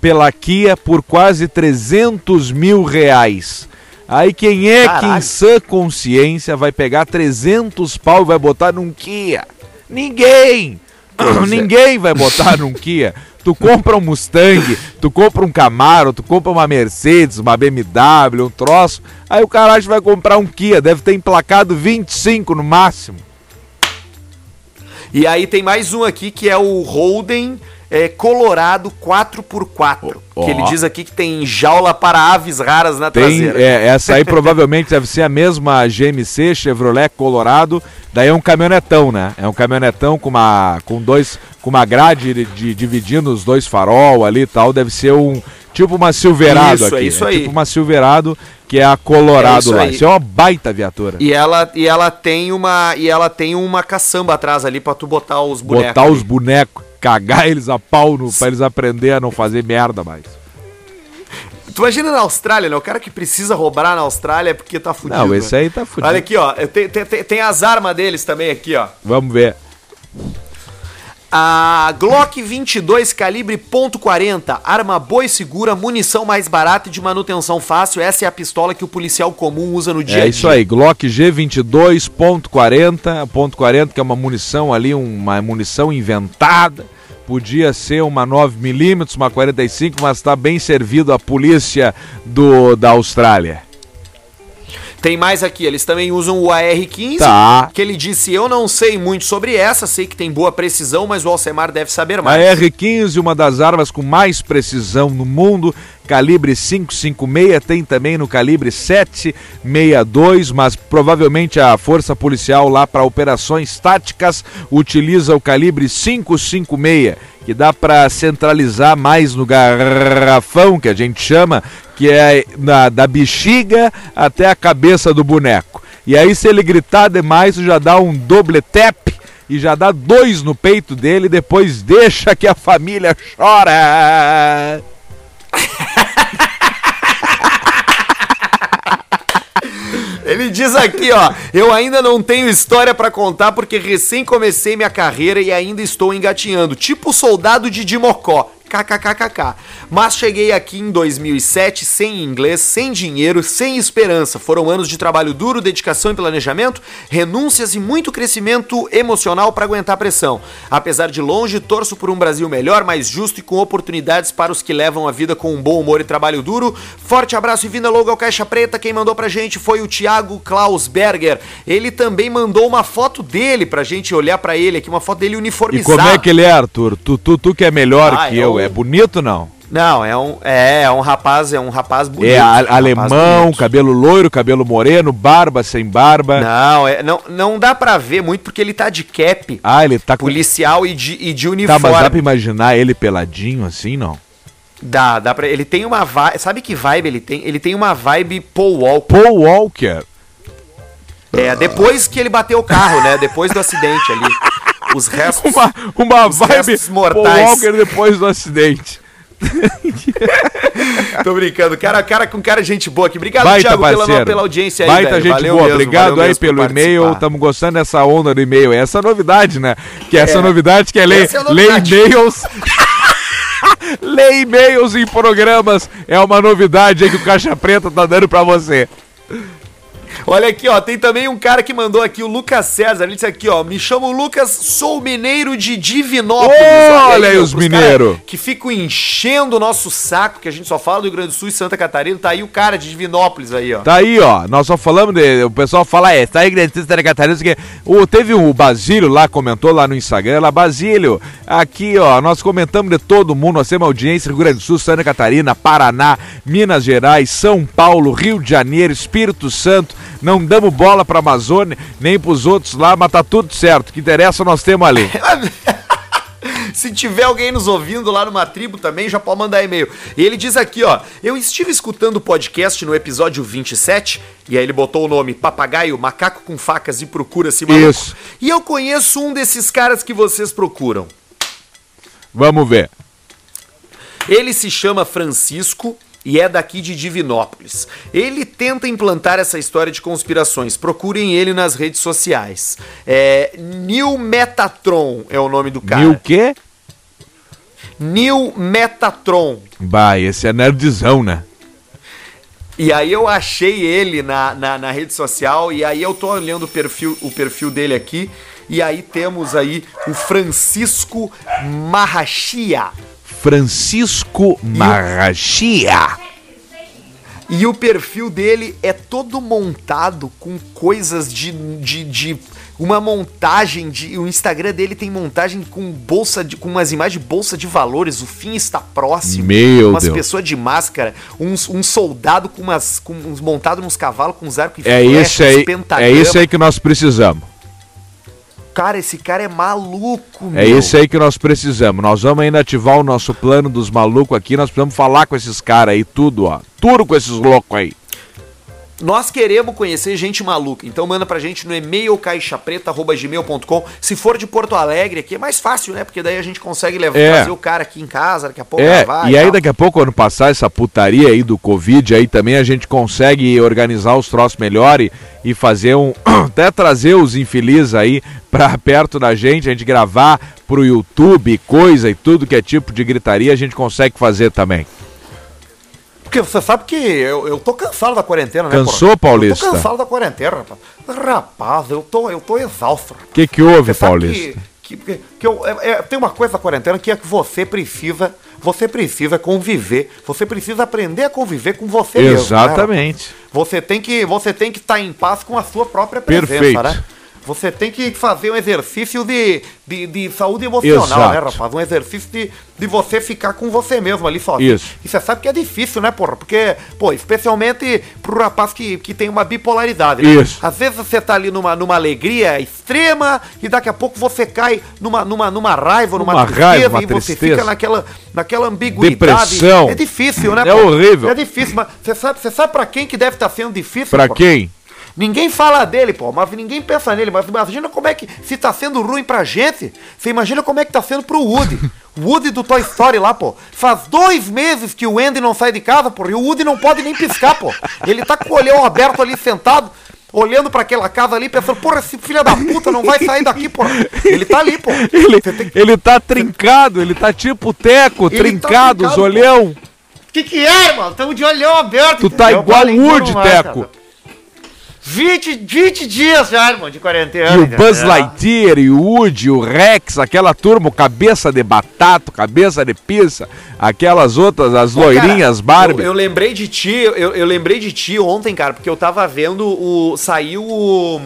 pela Kia por quase 300 mil reais. Aí quem é que em sã consciência vai pegar 300 pau e vai botar num Kia? Ninguém! Ninguém vai botar num Kia. Tu compra um Mustang, tu compra um Camaro, tu compra uma Mercedes, uma BMW, um troço. Aí o caralho vai comprar um Kia, deve ter emplacado 25 no máximo. E aí tem mais um aqui que é o Holden é, Colorado 4x4. Ó. Que ele diz aqui que tem jaula para aves raras na Tem, traseira. é, essa aí provavelmente deve ser a mesma GMC Chevrolet Colorado. Daí é um caminhonetão, né? É um caminhonetão com uma com dois com uma grade de, de- dividindo os dois farol ali e tal. Deve ser um tipo uma Silverado Isso, é aqui. isso aí. Tipo uma Silverado que é a Colorado É isso lá. Isso é uma baita viatura. E ela, e ela tem uma e ela tem uma caçamba atrás ali pra tu botar os bonecos. Botar os ali. bonecos, cagar eles a pau no, pra eles aprender a não fazer merda mais. Tu imagina na Austrália, né? O cara que precisa roubar na Austrália é porque tá fudido. Não, né? esse aí tá fudido. Olha aqui, ó. Tem, tem, tem- as armas deles também aqui, ó. Vamos ver. A Glock 22 calibre .40, arma boa e segura, munição mais barata e de manutenção fácil. Essa é a pistola que o policial comum usa no dia a É dia. isso aí, Glock G22.40, ponto .40, que é uma munição ali, uma munição inventada. Podia ser uma 9mm, uma 45, mas está bem servido a polícia do, da Austrália. Tem mais aqui, eles também usam o AR-15, Tá. que ele disse, eu não sei muito sobre essa, sei que tem boa precisão, mas o Alcemar deve saber A mais. R-15, uma das armas com mais precisão no mundo, calibre 556, tem também no calibre 762, mas provavelmente a força policial lá para operações táticas utiliza o calibre 556, que dá para centralizar mais no garrafão, que a gente chama, que é na- da bexiga até a cabeça do boneco. E aí se ele gritar demais, já dá um doble tap e já dá dois no peito dele depois deixa que a família chora. Ele diz aqui, ó, eu ainda não tenho história pra contar porque recém comecei minha carreira e ainda estou engatinhando, tipo soldado de Dimocó. Mas cheguei aqui em 2007 sem inglês, sem dinheiro, sem esperança. Foram anos de trabalho duro, dedicação e planejamento, renúncias e muito crescimento emocional para aguentar a pressão. Apesar de longe, torço por um Brasil melhor, mais justo e com oportunidades para os que levam a vida com um bom humor e trabalho duro. Forte abraço e vinda logo ao Caixa Preta. Quem mandou pra gente foi o Thiago Klausberger. Ele também mandou uma foto dele pra gente olhar pra ele aqui, uma foto dele E uniformizado. como é que ele é, Arthur? Tu, tu, tu que é melhor Ah, que é eu. Um- É bonito não? Não, é um, é, é um rapaz, é um rapaz bonito. é um a- rapaz alemão, bonito. cabelo loiro, cabelo moreno, barba sem barba. Não, é, não, não dá pra ver muito porque ele tá de cap, Ah, ele tá com. policial e de, e de Tá, uniforme. mas dá pra imaginar ele peladinho assim, não? Dá, dá pra. Ele tem uma vibe. Sabe que vibe ele tem? Ele tem uma vibe Paul Walker. Paul Walker. É, depois que ele bateu o carro, né? Depois do acidente ali. Os restos. Uma, uma Os vibe mortais. Walker depois do acidente. Tô brincando. Cara, cara com cara gente boa aqui. Obrigado, Baita Thiago, pela, pela audiência aí. Baita velho. gente Valeu boa. mesmo, Obrigado aí pelo e-mail. Estamos gostando dessa onda do e-mail. Essa é a novidade, né? Que essa É. novidade que é ler, Essa é e-mails. ler e-mails em programas é uma novidade aí que o Caixa Preta tá dando pra você. Olha aqui, ó, tem também um cara que mandou aqui, o Lucas César. Ele disse aqui, ó, me chamo Lucas, sou mineiro de Divinópolis. Olha aí os pros mineiro. cara Que ficam enchendo o nosso saco, que a gente só fala do Rio Grande do Sul e Santa Catarina. Tá aí o cara de Divinópolis aí, ó. Tá aí, ó. Nós só falamos de. O pessoal fala, é, tá aí, Grande Santa Catarina. aqui. O, teve um, o Basílio lá, comentou lá no Instagram. Lá, Basílio, aqui, ó. Nós comentamos de todo mundo. Nós temos audiência Rio Grande do Sul, Santa Catarina, Paraná, Minas Gerais, São Paulo, Rio de Janeiro, Espírito Santo. Não damos bola pra Amazônia, nem pros outros lá, mas tá tudo certo. O que interessa nós temos ali. Se tiver alguém nos ouvindo lá numa tribo também, já pode mandar e-mail. E ele diz aqui, ó, eu estive escutando o podcast no episódio 27, e aí ele botou o nome Papagaio, Macaco com Facas e Procura-se Maluco. Isso. E eu conheço um desses caras que vocês procuram. Vamos ver. Ele se chama Francisco e é daqui de Divinópolis. Ele tenta implantar essa história de conspirações. Procurem ele nas redes sociais. É, Neil Metatron é o nome do cara. O quê? Neil Metatron. Bah, esse é nerdzão, né? E aí eu achei ele na, na, na, rede social e aí eu tô olhando o perfil, o perfil dele aqui e aí temos aí o Francisco Marrachia. Francisco Marrachia. E o perfil dele é todo montado com coisas de, de, de uma montagem de. O Instagram dele tem montagem com bolsa de, com umas imagens de bolsa de valores. O fim está próximo. Meu umas Deus. pessoas de máscara, uns, um soldado com umas. Com, uns montado nos cavalos com uns arcos e É isso aí. É isso aí que nós precisamos. Cara, esse cara é maluco, É isso aí que nós precisamos. Nós vamos ainda ativar o nosso plano dos malucos aqui. Nós precisamos falar com esses caras aí, tudo, ó. Tudo com esses loucos aí. Nós queremos conhecer gente maluca, então manda pra gente no e-mail caixapreta.gmail.com. Se for de Porto Alegre aqui é mais fácil, né? Porque daí a gente consegue levar, É. trazer o cara aqui em casa, daqui a pouco É, gravar e aí tal. daqui a pouco, quando passar essa putaria aí do Covid, aí também a gente consegue organizar os troços melhor e, e fazer um. até trazer os infelizes aí pra perto da gente, a gente gravar pro YouTube, coisa e tudo que é tipo de gritaria, a gente consegue fazer também. Porque você sabe que eu, eu tô cansado da quarentena, né? Cansou, porra? Paulista? Eu tô cansado da quarentena, rapaz. Rapaz, eu tô, eu tô exausto. O que que houve, Você Paulista? Que, que, que eu, é- é- tem uma coisa da quarentena que é que você precisa, você precisa conviver, você precisa aprender a conviver com você mesmo. né? Exatamente. Você tem que você tem que estar em paz com a sua própria presença, Perfeito. né? Você tem que fazer um exercício de, de, de saúde emocional, Exato. né, rapaz? Um exercício de, de você ficar com você mesmo ali sozinho. Isso. E você sabe que é difícil, né, porra? Porque, pô, especialmente pro rapaz que, que tem uma bipolaridade, né? Isso. Às vezes você tá ali numa, numa alegria extrema e daqui a pouco você cai numa, numa, numa raiva, numa, Numa tristeza raiva, uma e você tristeza. fica naquela, naquela ambiguidade. Depressão. É difícil, né? É horrível. É difícil, mas você sabe, você sabe pra quem que deve estar sendo difícil? Pra pô? quem? Ninguém fala dele, pô, mas ninguém pensa nele. Mas imagina como é que, se tá sendo ruim pra gente, você imagina como é que tá sendo pro Woody. O Woody do Toy Story lá, pô. Faz dois meses que o Andy não sai de casa, pô, e o Woody não pode nem piscar, pô. Ele tá com o olhão aberto ali sentado, olhando pra aquela casa ali, pensando, porra, esse filho da puta não vai sair daqui, pô. Ele tá ali, pô. Ele, tem- ele tá trincado, ele tá tipo teco, Ele tá trincado, os trincado, olhão. Que que é, irmão? Tamo de olhão aberto. Tu tá entendeu? igual o Woody, Teco. cara. 20, 20 dias já, irmão, de quarentena. E o? Buzz Lightyear, e o Woody, o Rex, aquela turma, o cabeça de batata, cabeça de pizza, aquelas outras, as loirinhas, Cara, Barbie. Eu, eu lembrei de ti, eu, eu lembrei de ti ontem, cara, porque eu tava vendo o. Saiu o.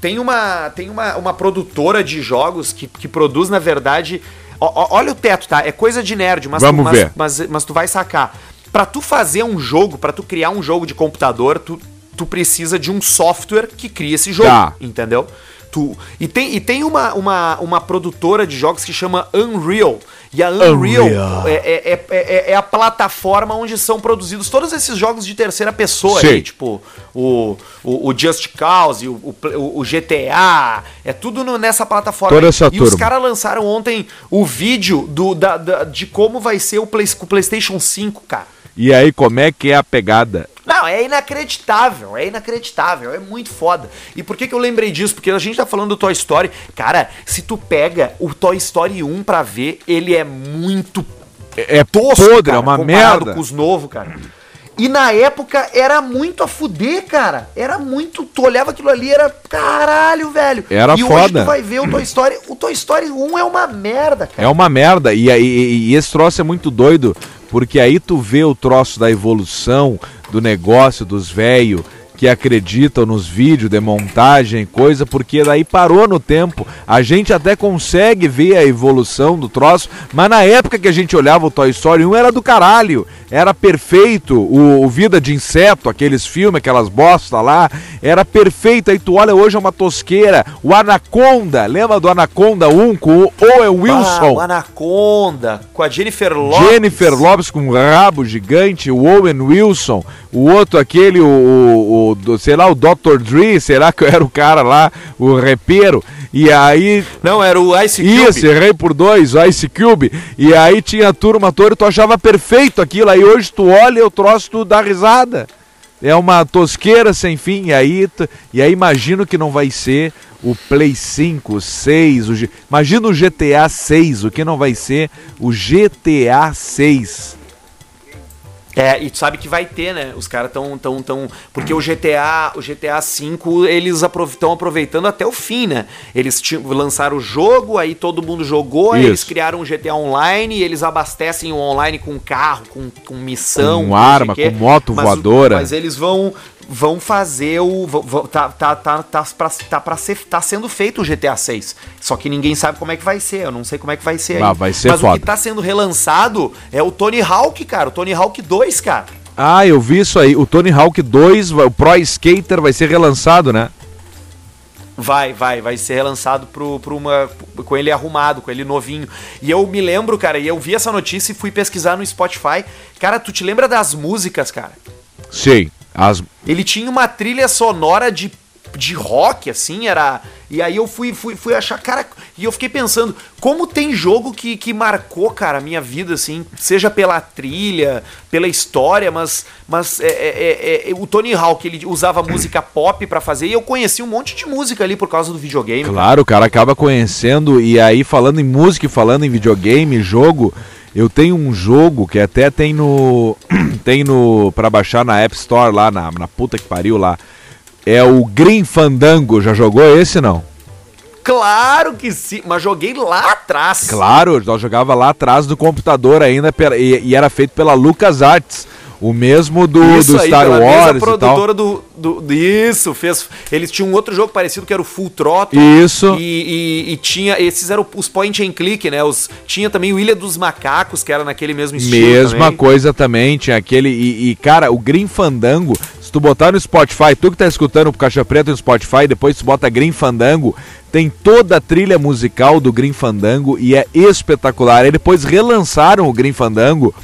Tem uma. Tem uma, uma produtora de jogos que, que produz, na verdade. ó- ó- olha o teto, tá? É coisa de nerd, mas, Vamos tu, mas, ver. Mas, mas tu vai sacar. Pra tu fazer um jogo, pra tu criar um jogo de computador, tu, tu precisa de um software que cria esse jogo. Tá. Entendeu? Tu, e tem, e tem uma, uma, uma produtora de jogos que chama Unreal. E a Unreal, Unreal. É, é, é, é- é a plataforma onde são produzidos todos esses jogos de terceira pessoa aí, tipo o, o, o Just Cause, o, o, o GTA, é tudo no- nessa plataforma. Toda essa e os turma. caras lançaram ontem o vídeo do, da, da- de como vai ser o, Play, o PlayStation 5, cara. E aí, como é que é a pegada? Não, é inacreditável, é inacreditável, é muito foda. E por que, que eu lembrei disso? Porque a gente tá falando do Toy Story. Cara, se tu pega o Toy Story 1 pra ver, ele é muito É, é tosco, podre, cara, é uma merda. com os novos, cara. E na época era muito a fuder, cara. Era muito. Tu olhava aquilo ali, era caralho, velho. Era e hoje foda. tu vai ver o Toy Story. O Toy Story 1 é uma merda, cara. É uma merda. E, e, e esse troço é muito doido, porque aí tu vê o troço da evolução do negócio dos velhos que acreditam nos vídeos de montagem, coisa, porque daí parou no tempo. A gente até consegue ver a evolução do troço, mas na época que a gente olhava o Toy Story 1 era do caralho, era perfeito. O, o Vida de Inseto, aqueles filmes, aquelas bosta lá, era perfeito. Aí tu olha hoje é uma tosqueira. O Anaconda, lembra do Anaconda 1 com o Owen Ah, Wilson? o Anaconda, com a Jennifer Lopez. Jennifer Lopes com um rabo gigante, o Owen Wilson, o outro aquele, o, o, o sei lá, o Dr. Dre, será que era o cara lá, o repeiro? E aí, Não, era o Ice Cube. isso, errei por dois, o Ice Cube, e aí tinha a turma toda e tu achava perfeito aquilo, aí hoje tu olha e o troço tu dá risada. É uma tosqueira sem fim, e aí, e aí imagino que não vai ser o Play 5, 6, o G... imagina o GTA 6, o que não vai ser o GTA 6. É, e tu sabe que vai ter, né? Os caras tão, tão, tão. Porque o GTA, o GTA V, eles estão aproveitando até o fim, né? Eles lançaram o jogo, aí todo mundo jogou, eles criaram um GTA Online e eles abastecem o online com carro, com, com missão, Com sei arma, o com moto Mas o- voadora. Mas eles vão. Vão fazer o. vão- tá, tá, tá, tá, pra, tá, pra ser, tá sendo feito o GTA 6. Só que ninguém sabe como é que vai ser. Eu não sei como é que vai ser Ah, vai ser Mas o foda. que tá sendo relançado é o Tony Hawk, cara. O Tony Hawk 2, cara. Ah, eu vi isso aí. O Tony Hawk 2, vai- o Pro Skater vai ser relançado, né? Vai, vai, vai ser relançado pro, pro uma, com ele arrumado, com ele novinho. E eu me lembro, cara, e eu vi essa notícia e fui pesquisar no Spotify. Cara, tu te lembra das músicas, cara? Sim. As... Ele tinha uma trilha sonora de, de rock, assim, era. E aí eu fui, fui, fui achar, cara, e eu fiquei pensando, como tem jogo que, que marcou, cara, a minha vida, assim, seja pela trilha, pela história, mas, mas é, é, é, é, o Tony Hawk, ele usava música pop pra fazer, e eu conheci um monte de música ali por causa do videogame. Claro, o cara acaba conhecendo. E aí, falando em música e falando em videogame, jogo, eu tenho um jogo que até tem no. tem no. pra baixar na App Store lá, na, na puta que pariu lá. É o Green Fandango. Já jogou esse não? Claro que sim, mas joguei lá atrás. Claro, nós jogava lá atrás do computador ainda e, era feito pela LucasArts, o mesmo do, Isso do aí, Star pela mesma Wars e tal. produtora do, do, Isso, fez. Eles tinham um outro jogo parecido que era o Full Throttle. Isso. E, e- e tinha. Esses eram os point and click, né? Os, tinha também o Ilha dos Macacos, que era naquele mesmo estilo. Mesma também. coisa também, tinha aquele. E, e, cara, o Green Fandango, tu botar no Spotify, tu que tá escutando o Caixa Preta no Spotify, depois tu bota Green Fandango, tem toda a trilha musical do Green Fandango e é espetacular. Aí depois relançaram o Green Fandango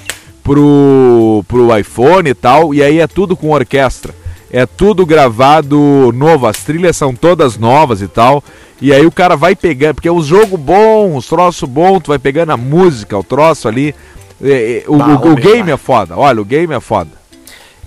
pro, pro iPhone e tal, e aí é tudo com orquestra. É tudo gravado novo, as trilhas são todas novas e tal. E aí o cara vai pegando, porque é um jogo bom, os troços bons, tu vai pegando a música, o troço ali. É, é, o, o- o game é foda, olha, o game é foda.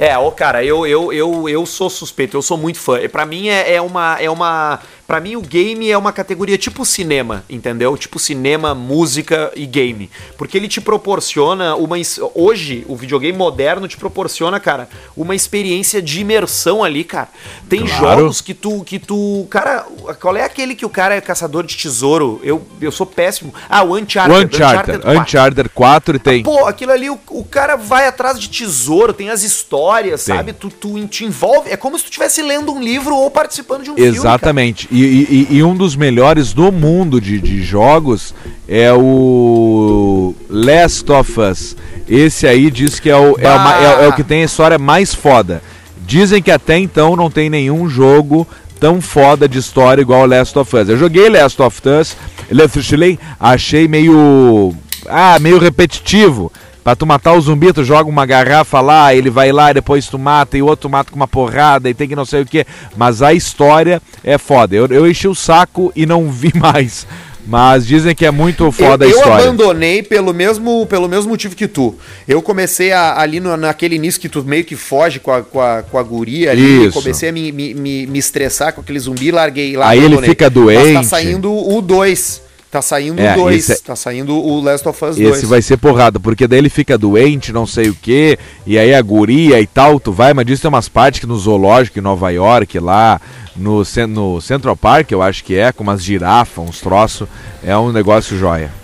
É, ô cara, eu, eu, eu, eu sou suspeito, eu sou muito fã. Pra mim é, é uma. É uma. Pra mim, o game é uma categoria tipo cinema, entendeu? Tipo cinema, música e game. Porque ele te proporciona uma. Hoje, o videogame moderno te proporciona, cara, uma experiência de imersão ali, cara. Tem Claro. jogos que tu. que tu. Cara, qual é aquele que o cara é caçador de tesouro? Eu, eu sou péssimo. Ah, o O Uncharted. Uncharted, 4. Uncharted 4 tem. Pô, aquilo ali, o, o cara vai atrás de tesouro, tem as histórias, Tem. sabe? Tu, tu te envolve. É como se tu estivesse lendo um livro ou participando de um filme. Exatamente. E, e- um dos melhores do mundo de, de jogos é o Last of Us. Esse aí diz que é o, é, o ma- é- é o que tem a história mais foda. Dizem que até então não tem nenhum jogo tão foda de história igual Last of Us. Eu joguei Last of Us, Us, achei meio. Ah, meio repetitivo. Pra tu matar o zumbi, tu joga uma garrafa lá, ele vai lá depois tu mata, e o outro mata com uma porrada, e tem que não sei o que. Mas a história é foda. Eu, eu enchi o saco e não vi mais. Mas dizem que é muito foda eu, a eu história. abandonei pelo mesmo, pelo mesmo motivo que tu. Eu comecei a- ali no- naquele início que tu meio que foge com a, com a, com a guria ali. Isso. Comecei a me, me, me, me estressar com aquele zumbi, larguei lá. Aí ele abandonei. fica Mas doente. tá saindo o 2. Tá saindo É, o 2. esse é- Tá saindo o Last of Us 2. Esse vai ser porrada, porque daí ele fica doente, não sei o que, e aí a guria e tal, tu vai, mas diz tem umas partes que no zoológico em Nova York, lá no, no Central Park, eu acho que é, com umas girafas, uns troços, é um negócio joia.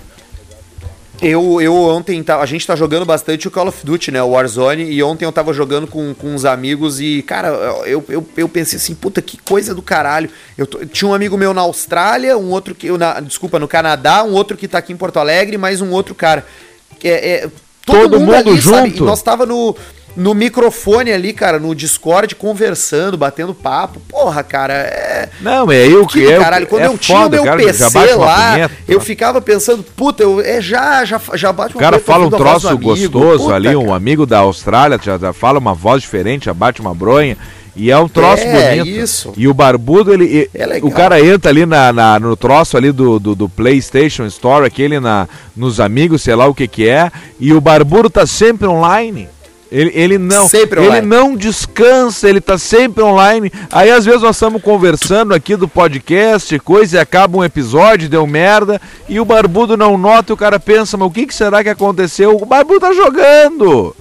Eu, eu ontem, a gente tá jogando bastante o Call of Duty, né? O Warzone. E ontem eu tava jogando com, com uns amigos e, cara, eu, eu, eu pensei assim, puta, que coisa do caralho. Eu tô- tinha um amigo meu na Austrália, um outro que. Na, desculpa, no Canadá, um outro que tá aqui em Porto Alegre, mais um outro cara. É, é, Todo mundo sabe? junto? E nós tava no. No microfone ali, cara, no Discord, conversando, batendo papo. Porra, cara, é. Não, é eu que é. caralho, quando é eu tinha o foda, meu cara, PC uma lá, punheta, eu ficava pensando, puta, eu, é já, já, já bate O cara fala um troço amigo. gostoso Puta, ali, um cara. amigo da Austrália já, já fala uma voz diferente, já bate uma bronha. E é um troço É, bonito. isso. E o barbudo, ele. É legal. o cara entra ali na, na- no troço ali do, do, do PlayStation Store, aquele na, nos amigos, sei lá o que que é. E o barbudo tá sempre online. Ele, ele não, Sempre ele não descansa, ele tá sempre online. Aí às vezes nós estamos conversando aqui do podcast, coisa, e acaba um episódio, deu merda, e o barbudo não nota, e o cara pensa, mas o que, que será que aconteceu? O barbudo tá jogando.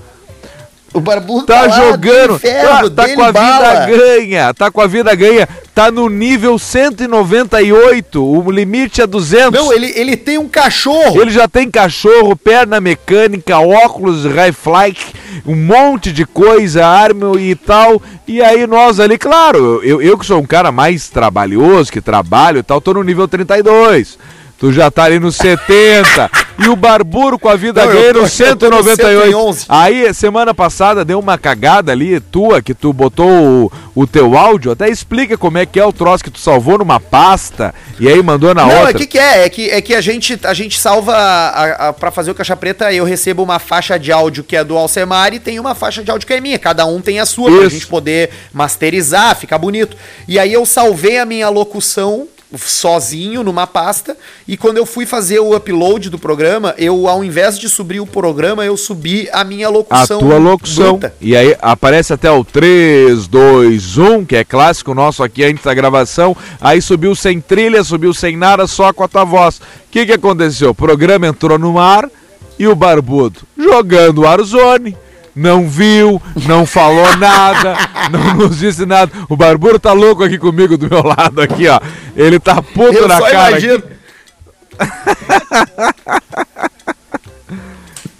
O barbudo Tá lá, jogando, do inferno, tá, tá com a bala. vida ganha, tá com a vida ganha, tá no nível 198, o limite é 200. Não, ele, ele tem um cachorro. Ele já tem cachorro, perna mecânica, óculos, Highfly, um monte de coisa, arma e tal. E aí nós ali, claro, eu, eu que sou um cara mais trabalhoso, que trabalho e tal, tô no nível 32. Tu já tá ali no 70. E o Barburo com a vida Não, tô- no eu tô no 198. 111. Aí, semana passada, deu uma cagada ali, tua, que tu botou o, o teu áudio. Até explica como é que é o troço que tu salvou numa pasta e aí mandou na Não, outra. é que que é? É que, é que a, gente, a gente salva, a, a, pra fazer o Caixa Preta, eu recebo uma faixa de áudio que é do Alcemar e tem uma faixa de áudio que é minha. Cada um tem a sua, pra Isso. gente poder masterizar, ficar bonito. E aí eu salvei a minha locução sozinho numa pasta e quando eu fui fazer o upload do programa, eu ao invés de subir o programa, eu subi a minha a locução. tua locução. bruta. E aí aparece até o 3, 2, 1, que é clássico nosso aqui antes da gravação. Aí subiu sem trilha, subiu sem nada, só com a tua voz. O que, que aconteceu? O programa entrou no ar e o Barbudo jogando Warzone. Não viu, não falou nada, não nos disse nada. O Barbudo tá louco aqui comigo do meu lado, aqui, ó. Ele tá puto Eu na só cara. imagino.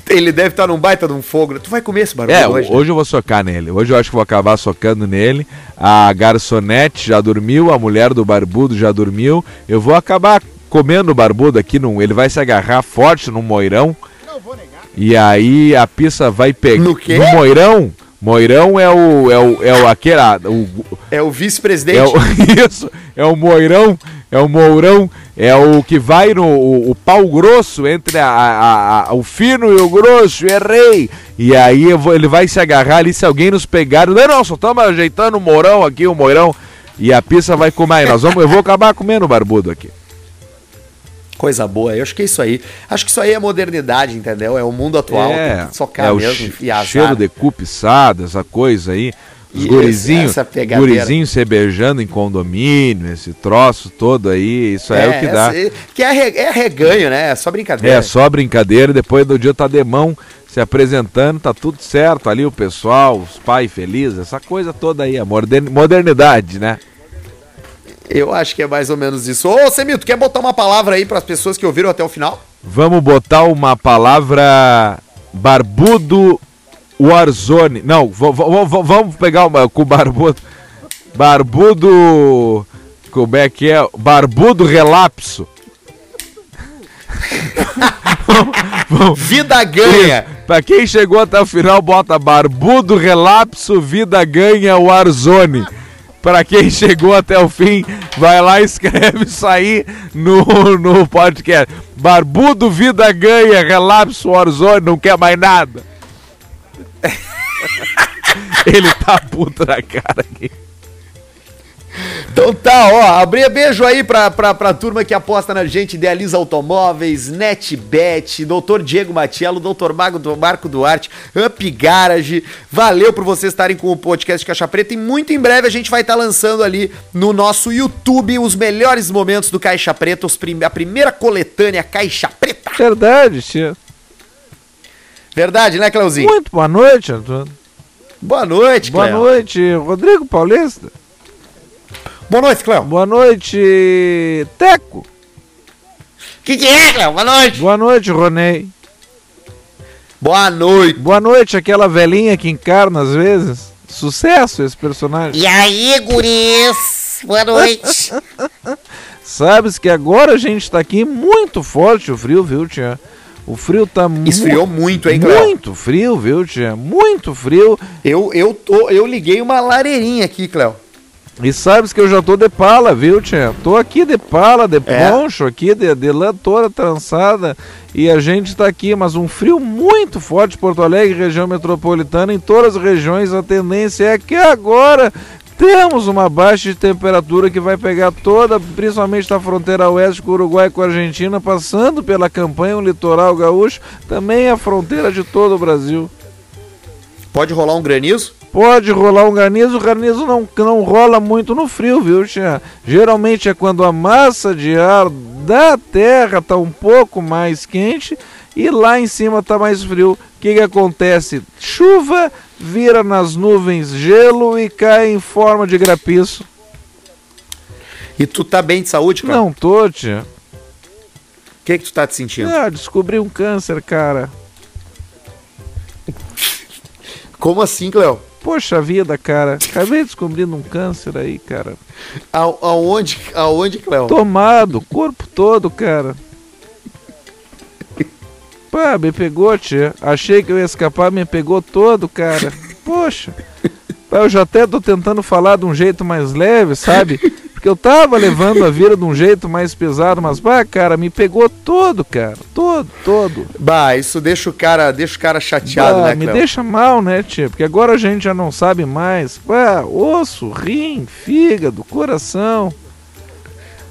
Ele deve estar num baita de um fogo. né? Tu vai comer esse barulho É, hoje? hoje, né? eu vou socar nele. Hoje eu acho que vou acabar socando nele. A garçonete já dormiu, a mulher do barbudo já dormiu. Eu vou acabar comendo o barbudo aqui. Num, ele vai se agarrar forte no moirão. E aí a pizza vai pegar. No quê? No moirão? Moirão é o. É o. É o aquele. ah, O, É o vice-presidente. é o, isso, é o moirão, é o mourão, é o que vai no o, o pau grosso entre a, a- a- o fino e o grosso, errei. E aí vou- ele vai se agarrar ali se alguém nos pegar. Não, não, só estamos ajeitando o mourão aqui, o moirão. E a pizza vai comer. Nós vamos, eu vou acabar comendo o barbudo aqui. Coisa boa, eu acho que é isso aí. Acho que isso aí é modernidade, entendeu? É o mundo atual. tem que socar é mesmo e azar. cheiro de cu piçado, essa coisa aí. Os gurizinhos, gurizinhos se beijando em condomínio, esse troço todo aí, isso é, o que dá. essa- que é, é reganho, né? É só brincadeira. É, só brincadeira, depois do dia tá de mão se apresentando, tá tudo certo ali, o pessoal, os pais felizes, essa coisa toda aí, a modern- modernidade, né? Eu acho que é mais ou menos isso. Ô, Semito, quer botar uma palavra aí para as pessoas que ouviram até o final? Vamos botar uma palavra barbudo Warzone. Não, vamos pegar uma com barbudo. Barbudo. Como é que é? Barbudo relapso. Vida ganha! Pra quem chegou até o final, bota Barbudo Relapso Vida Ganha Warzone. Pra quem chegou até o fim, vai lá e escreve isso aí no, no podcast. Barbudo Vida Ganha Relapso Warzone, não quer mais nada. Ele tá puto na cara aqui. Então tá, ó, abrir beijo aí pra, pra, pra turma que aposta na gente, Idealiza Automóveis, NetBet, Dr. Diego Matiello, Dr. Mago do Marco Duarte, Up Garage. Valeu por vocês estarem com o podcast Caixa Preta e muito em breve a gente vai estar lançando ali no nosso YouTube os melhores momentos do Caixa Preta, prim- a primeira coletânea Caixa Preta. Verdade, tia. Verdade, né, Cleuzinho? Muito boa noite, Antônio. Boa noite, Boa Cleo. noite, Rodrigo Paulista. Boa noite, Cleo. Boa noite, Teco. Que que é, Cleo? Boa noite. Boa noite, Ronei. Boa noite. Boa noite, aquela velhinha que encarna às vezes. Sucesso esse personagem. E aí, guris? Boa noite. Sabes que agora a gente tá aqui muito forte o frio, viu, tia? O frio tá mu- Esfriou muito, hein, Cléo? Muito frio, viu, tia? Muito frio. Eu, eu, tô, eu liguei uma lareirinha aqui, Cléo. E sabes que eu já tô de pala, viu, tia? Tô aqui de pala, de É? poncho, aqui, de, de lã toda trançada. E a gente tá aqui, mas um frio muito forte, Porto Alegre, região metropolitana, em todas as regiões, a tendência é que agora temos uma baixa de temperatura que vai pegar toda, principalmente na fronteira oeste com o Uruguai e com a Argentina, passando pela campanha, o litoral gaúcho, também a fronteira de todo o Brasil. Pode rolar um granizo? Pode rolar um granizo, o granizo não, não rola muito no frio, viu, tia? Geralmente é quando a massa de ar da terra tá um pouco mais quente e lá em cima tá mais frio. O que, que acontece? Chuva vira nas nuvens gelo e cai em forma de grapiço. E tu tá bem de saúde, Cléo? Não tô, tia. O que que tu tá te sentindo? Ah, descobri um câncer, cara. Como assim, Cléo? Poxa vida, cara. Acabei descobrindo um câncer aí, cara. A, aonde, aonde, Cléo? Tomado, corpo todo, cara. Pá, me pegou, tia. Achei que eu ia escapar, me pegou todo, cara. Poxa. Eu já até tô tentando falar de um jeito mais leve, sabe? Porque eu tava levando a vida de um jeito mais pesado, mas, pá, cara, me pegou todo, cara. Todo, todo. Bah, isso deixa o cara, deixa o cara chateado, Bah, né, me Cléo? deixa mal, né, tia? Porque agora a gente já não sabe mais. Pá, osso, rim, fígado, coração.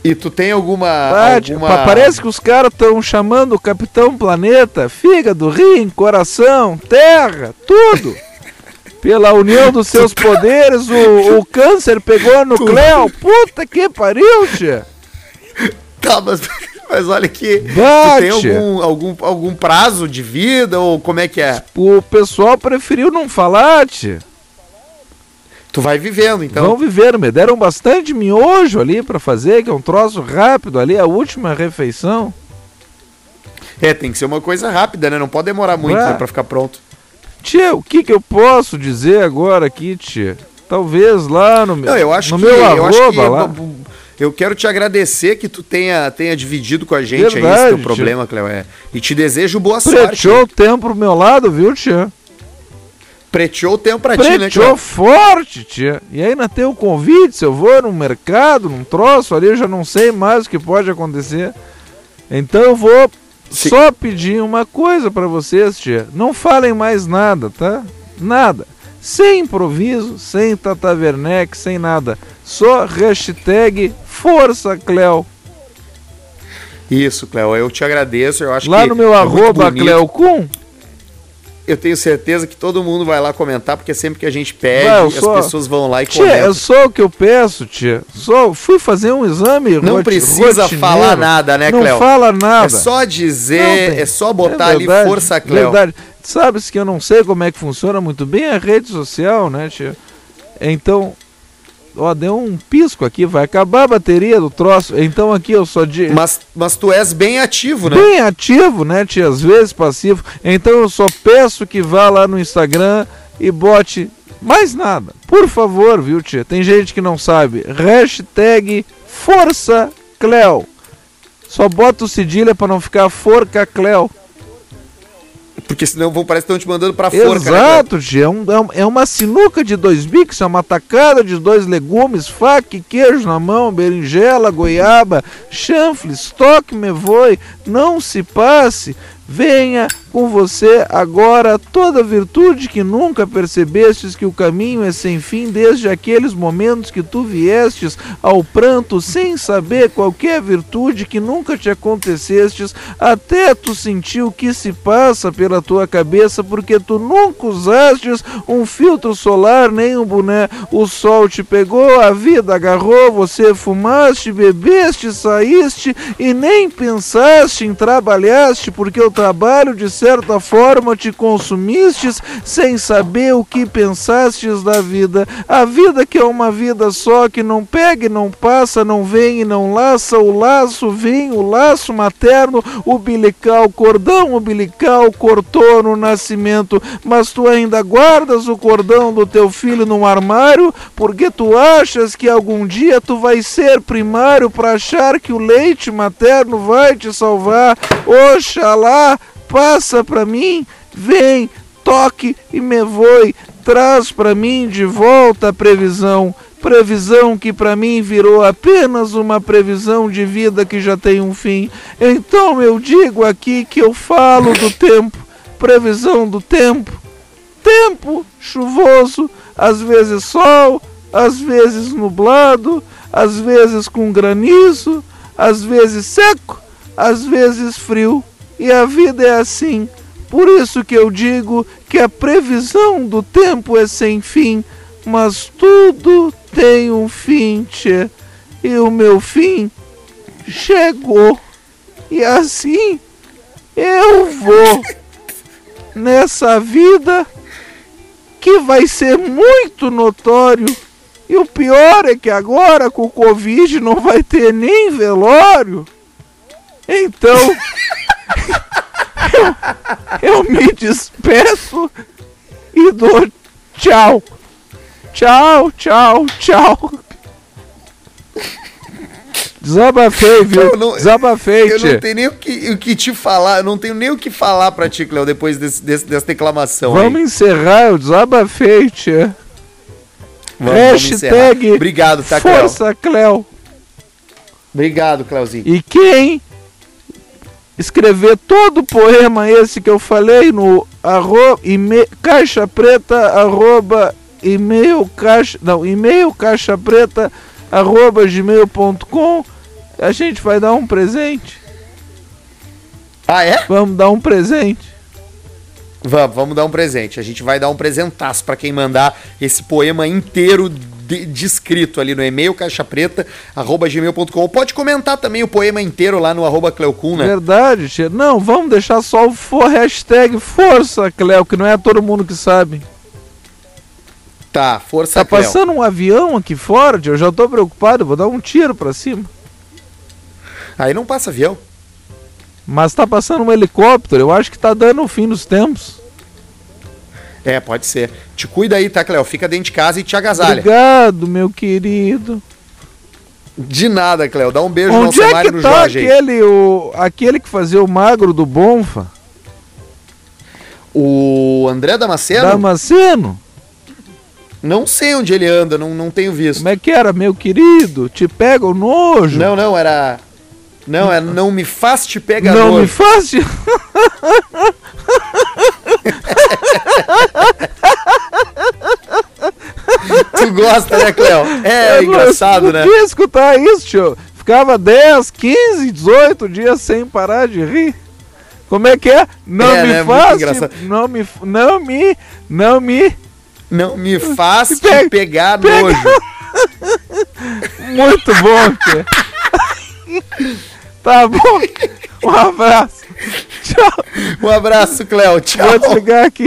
E tu tem alguma. Ah, alguma... pa- Parece que os caras estão chamando o Capitão Planeta, fígado, rim, coração, terra, tudo. Pela união dos seus poderes, o, o câncer pegou no Cleo. Puta que pariu, tia. Tá, mas, mas olha aqui. Bah, tu tem algum, algum, algum prazo de vida ou como é que é? O pessoal preferiu não falar, tia. Tu vai vivendo, então. Vão viver, me deram bastante miojo ali pra fazer, que é um troço rápido ali, a última refeição. É, tem que ser uma coisa rápida, né? Não pode demorar muito né, pra ficar pronto. Tia, o que que eu posso dizer agora aqui, tia? Talvez lá no meu, Não, eu acho no que. meu eu arroba lá. eu quero te agradecer que tu tenha, tenha dividido com a gente aí esse Verdade, teu problema, Cleo. É. E te desejo boa sorte. Preteou o tempo pro meu lado, viu, tia? Preteou o tempo pra ti, né, Preteou forte, tia. E ainda tem o convite, se eu vou num mercado, num troço ali, eu já não sei mais o que pode acontecer. Então eu vou Sim. só pedir uma coisa pra vocês, tia. Não falem mais nada, tá? Nada. Sem improviso, sem Tata Werneck, sem nada. Só hashtag Força Cleo. Isso, Cleo. Eu te agradeço. Eu acho Lá no meu é arroba bonito. Cleocum. Eu tenho certeza que todo mundo vai lá comentar, porque sempre que a gente pede, Vai, eu as só- pessoas vão lá e Tia, é só o que eu peço, tia. Só fui fazer um exame Não precisa rotineiro. falar nada, né, Não Cleo? fala nada. É só dizer, Não é só botar É ali verdade, força, Cleo. Verdade. Sabes que eu não sei como é que funciona muito bem a rede social, né, tia? Então, ó, deu um pisco aqui, vai acabar a bateria do troço. Então aqui eu só de Mas, mas tu és bem ativo, né? bem ativo, né, tia? Às vezes passivo. Então eu só peço que vá lá no Instagram e bote mais nada. Por favor, viu, tia? Tem gente que não sabe. Hashtag Força Cleo. Só bota o cedilha pra não ficar Forca Cleo. Porque senão vão, parece que estão te mandando pra forca, né? Exato, tia. É, um- é um- é uma sinuca de dois bicos, é uma tacada de dois legumes, faca e queijo na mão, berinjela, goiaba, chanfles, toque me voe, não se passe. Venha com você agora toda virtude que nunca percebestes que o caminho é sem fim desde aqueles momentos que tu viestes ao pranto sem saber qualquer virtude que nunca te acontecestes até tu sentir o que se passa pela tua cabeça porque tu nunca usastes um filtro solar nem um boné. O sol te pegou a vida agarrou você fumaste bebeste saíste e nem pensaste em trabalhaste porque o trabalho de certa forma te consumistes sem saber o que pensastes da vida. A vida que é uma vida só, que não pega e não passa, não vem e não laça, o laço vem, o laço materno, umbilical, cordão umbilical cortou no nascimento, mas tu ainda guardas o cordão do teu filho num armário, porque tu achas que algum dia tu vai ser primário para achar que o leite materno vai te salvar. Oxalá, passa pra mim, vem, toque e me voe, traz pra mim de volta a previsão, previsão que pra mim virou apenas uma previsão de vida que já tem um fim. Então eu digo aqui que eu falo do tempo, previsão do tempo, tempo chuvoso, às vezes sol, às vezes nublado, às vezes com granizo, às vezes seco, às vezes frio. E a vida é assim. Por isso que eu digo que a previsão do tempo é sem fim, mas tudo tem um fim, tchê. E o meu fim chegou. E assim eu vou nessa vida que vai ser muito notório. E o pior é que agora com o Covid não vai ter nem velório. Então eu, eu me despeço e dou tchau. Tchau, tchau, tchau. Desabafei, viu? Eu não- Desabafei, Eu não tenho nem o que, o que te falar, eu não tenho nem o que falar pra ti, Cléo, depois desse, desse- dessa declamação. aí. Vamos encerrar, eu desabafei, tchê. Vamos- vamos Hashtag encerrar. Obrigado, tá, Cléo? Força, Cléo. Obrigado, Cléozinho. E quem escrever todo o poema esse que eu falei no arro, caixa preta arroba e-mail caixa não e-mail caixa preta arroba gmail.com a gente vai dar um presente Ah, é? vamos dar um presente Vamos, vamos dar um presente. A gente vai dar um presentaço pra quem mandar esse poema inteiro de- descrito ali no e-mail caixapreta@gmail.com. Pode comentar também o poema inteiro lá no arroba Cleocum, né? verdade tia. não vamos deixar só o for, hashtag força Cleo que não é todo mundo que sabe Tá, força tá Cleo. passando um avião aqui fora tia. eu já tô preocupado vou dar um tiro pra cima Aí não passa avião. Mas tá passando um helicóptero, eu acho que tá dando o fim dos tempos. É, pode ser. Te cuida aí, tá, Cleo? Fica dentro de casa e te agasalha. Obrigado, meu querido. De nada, Cleo. Dá um beijo no Onde é Alcemar e que no tá Jorge aí. aquele, o, aquele que fazia o magro do Bonfa? O André Damasceno? Damasceno? Não sei onde ele anda, não, não tenho visto. Como é que era, meu querido? Te pega o nojo? Não, não, era. Não, é não me faz te pegar Não nojo. me faz... Tu gosta, né, Cleo? É Eu engraçado, né? Não queria escutar isso, tio. Ficava 10, 15, 18 dias sem parar de rir. Como é que é? Não É, me né? Engraçado. Não me... Não me... Não me... Não me faz te Pega- pegar pega- nojo. Muito bom, tia. Tá bom. Um abraço. Tchau. Um abraço, Cleo. Tchau. Vou desligar aqui.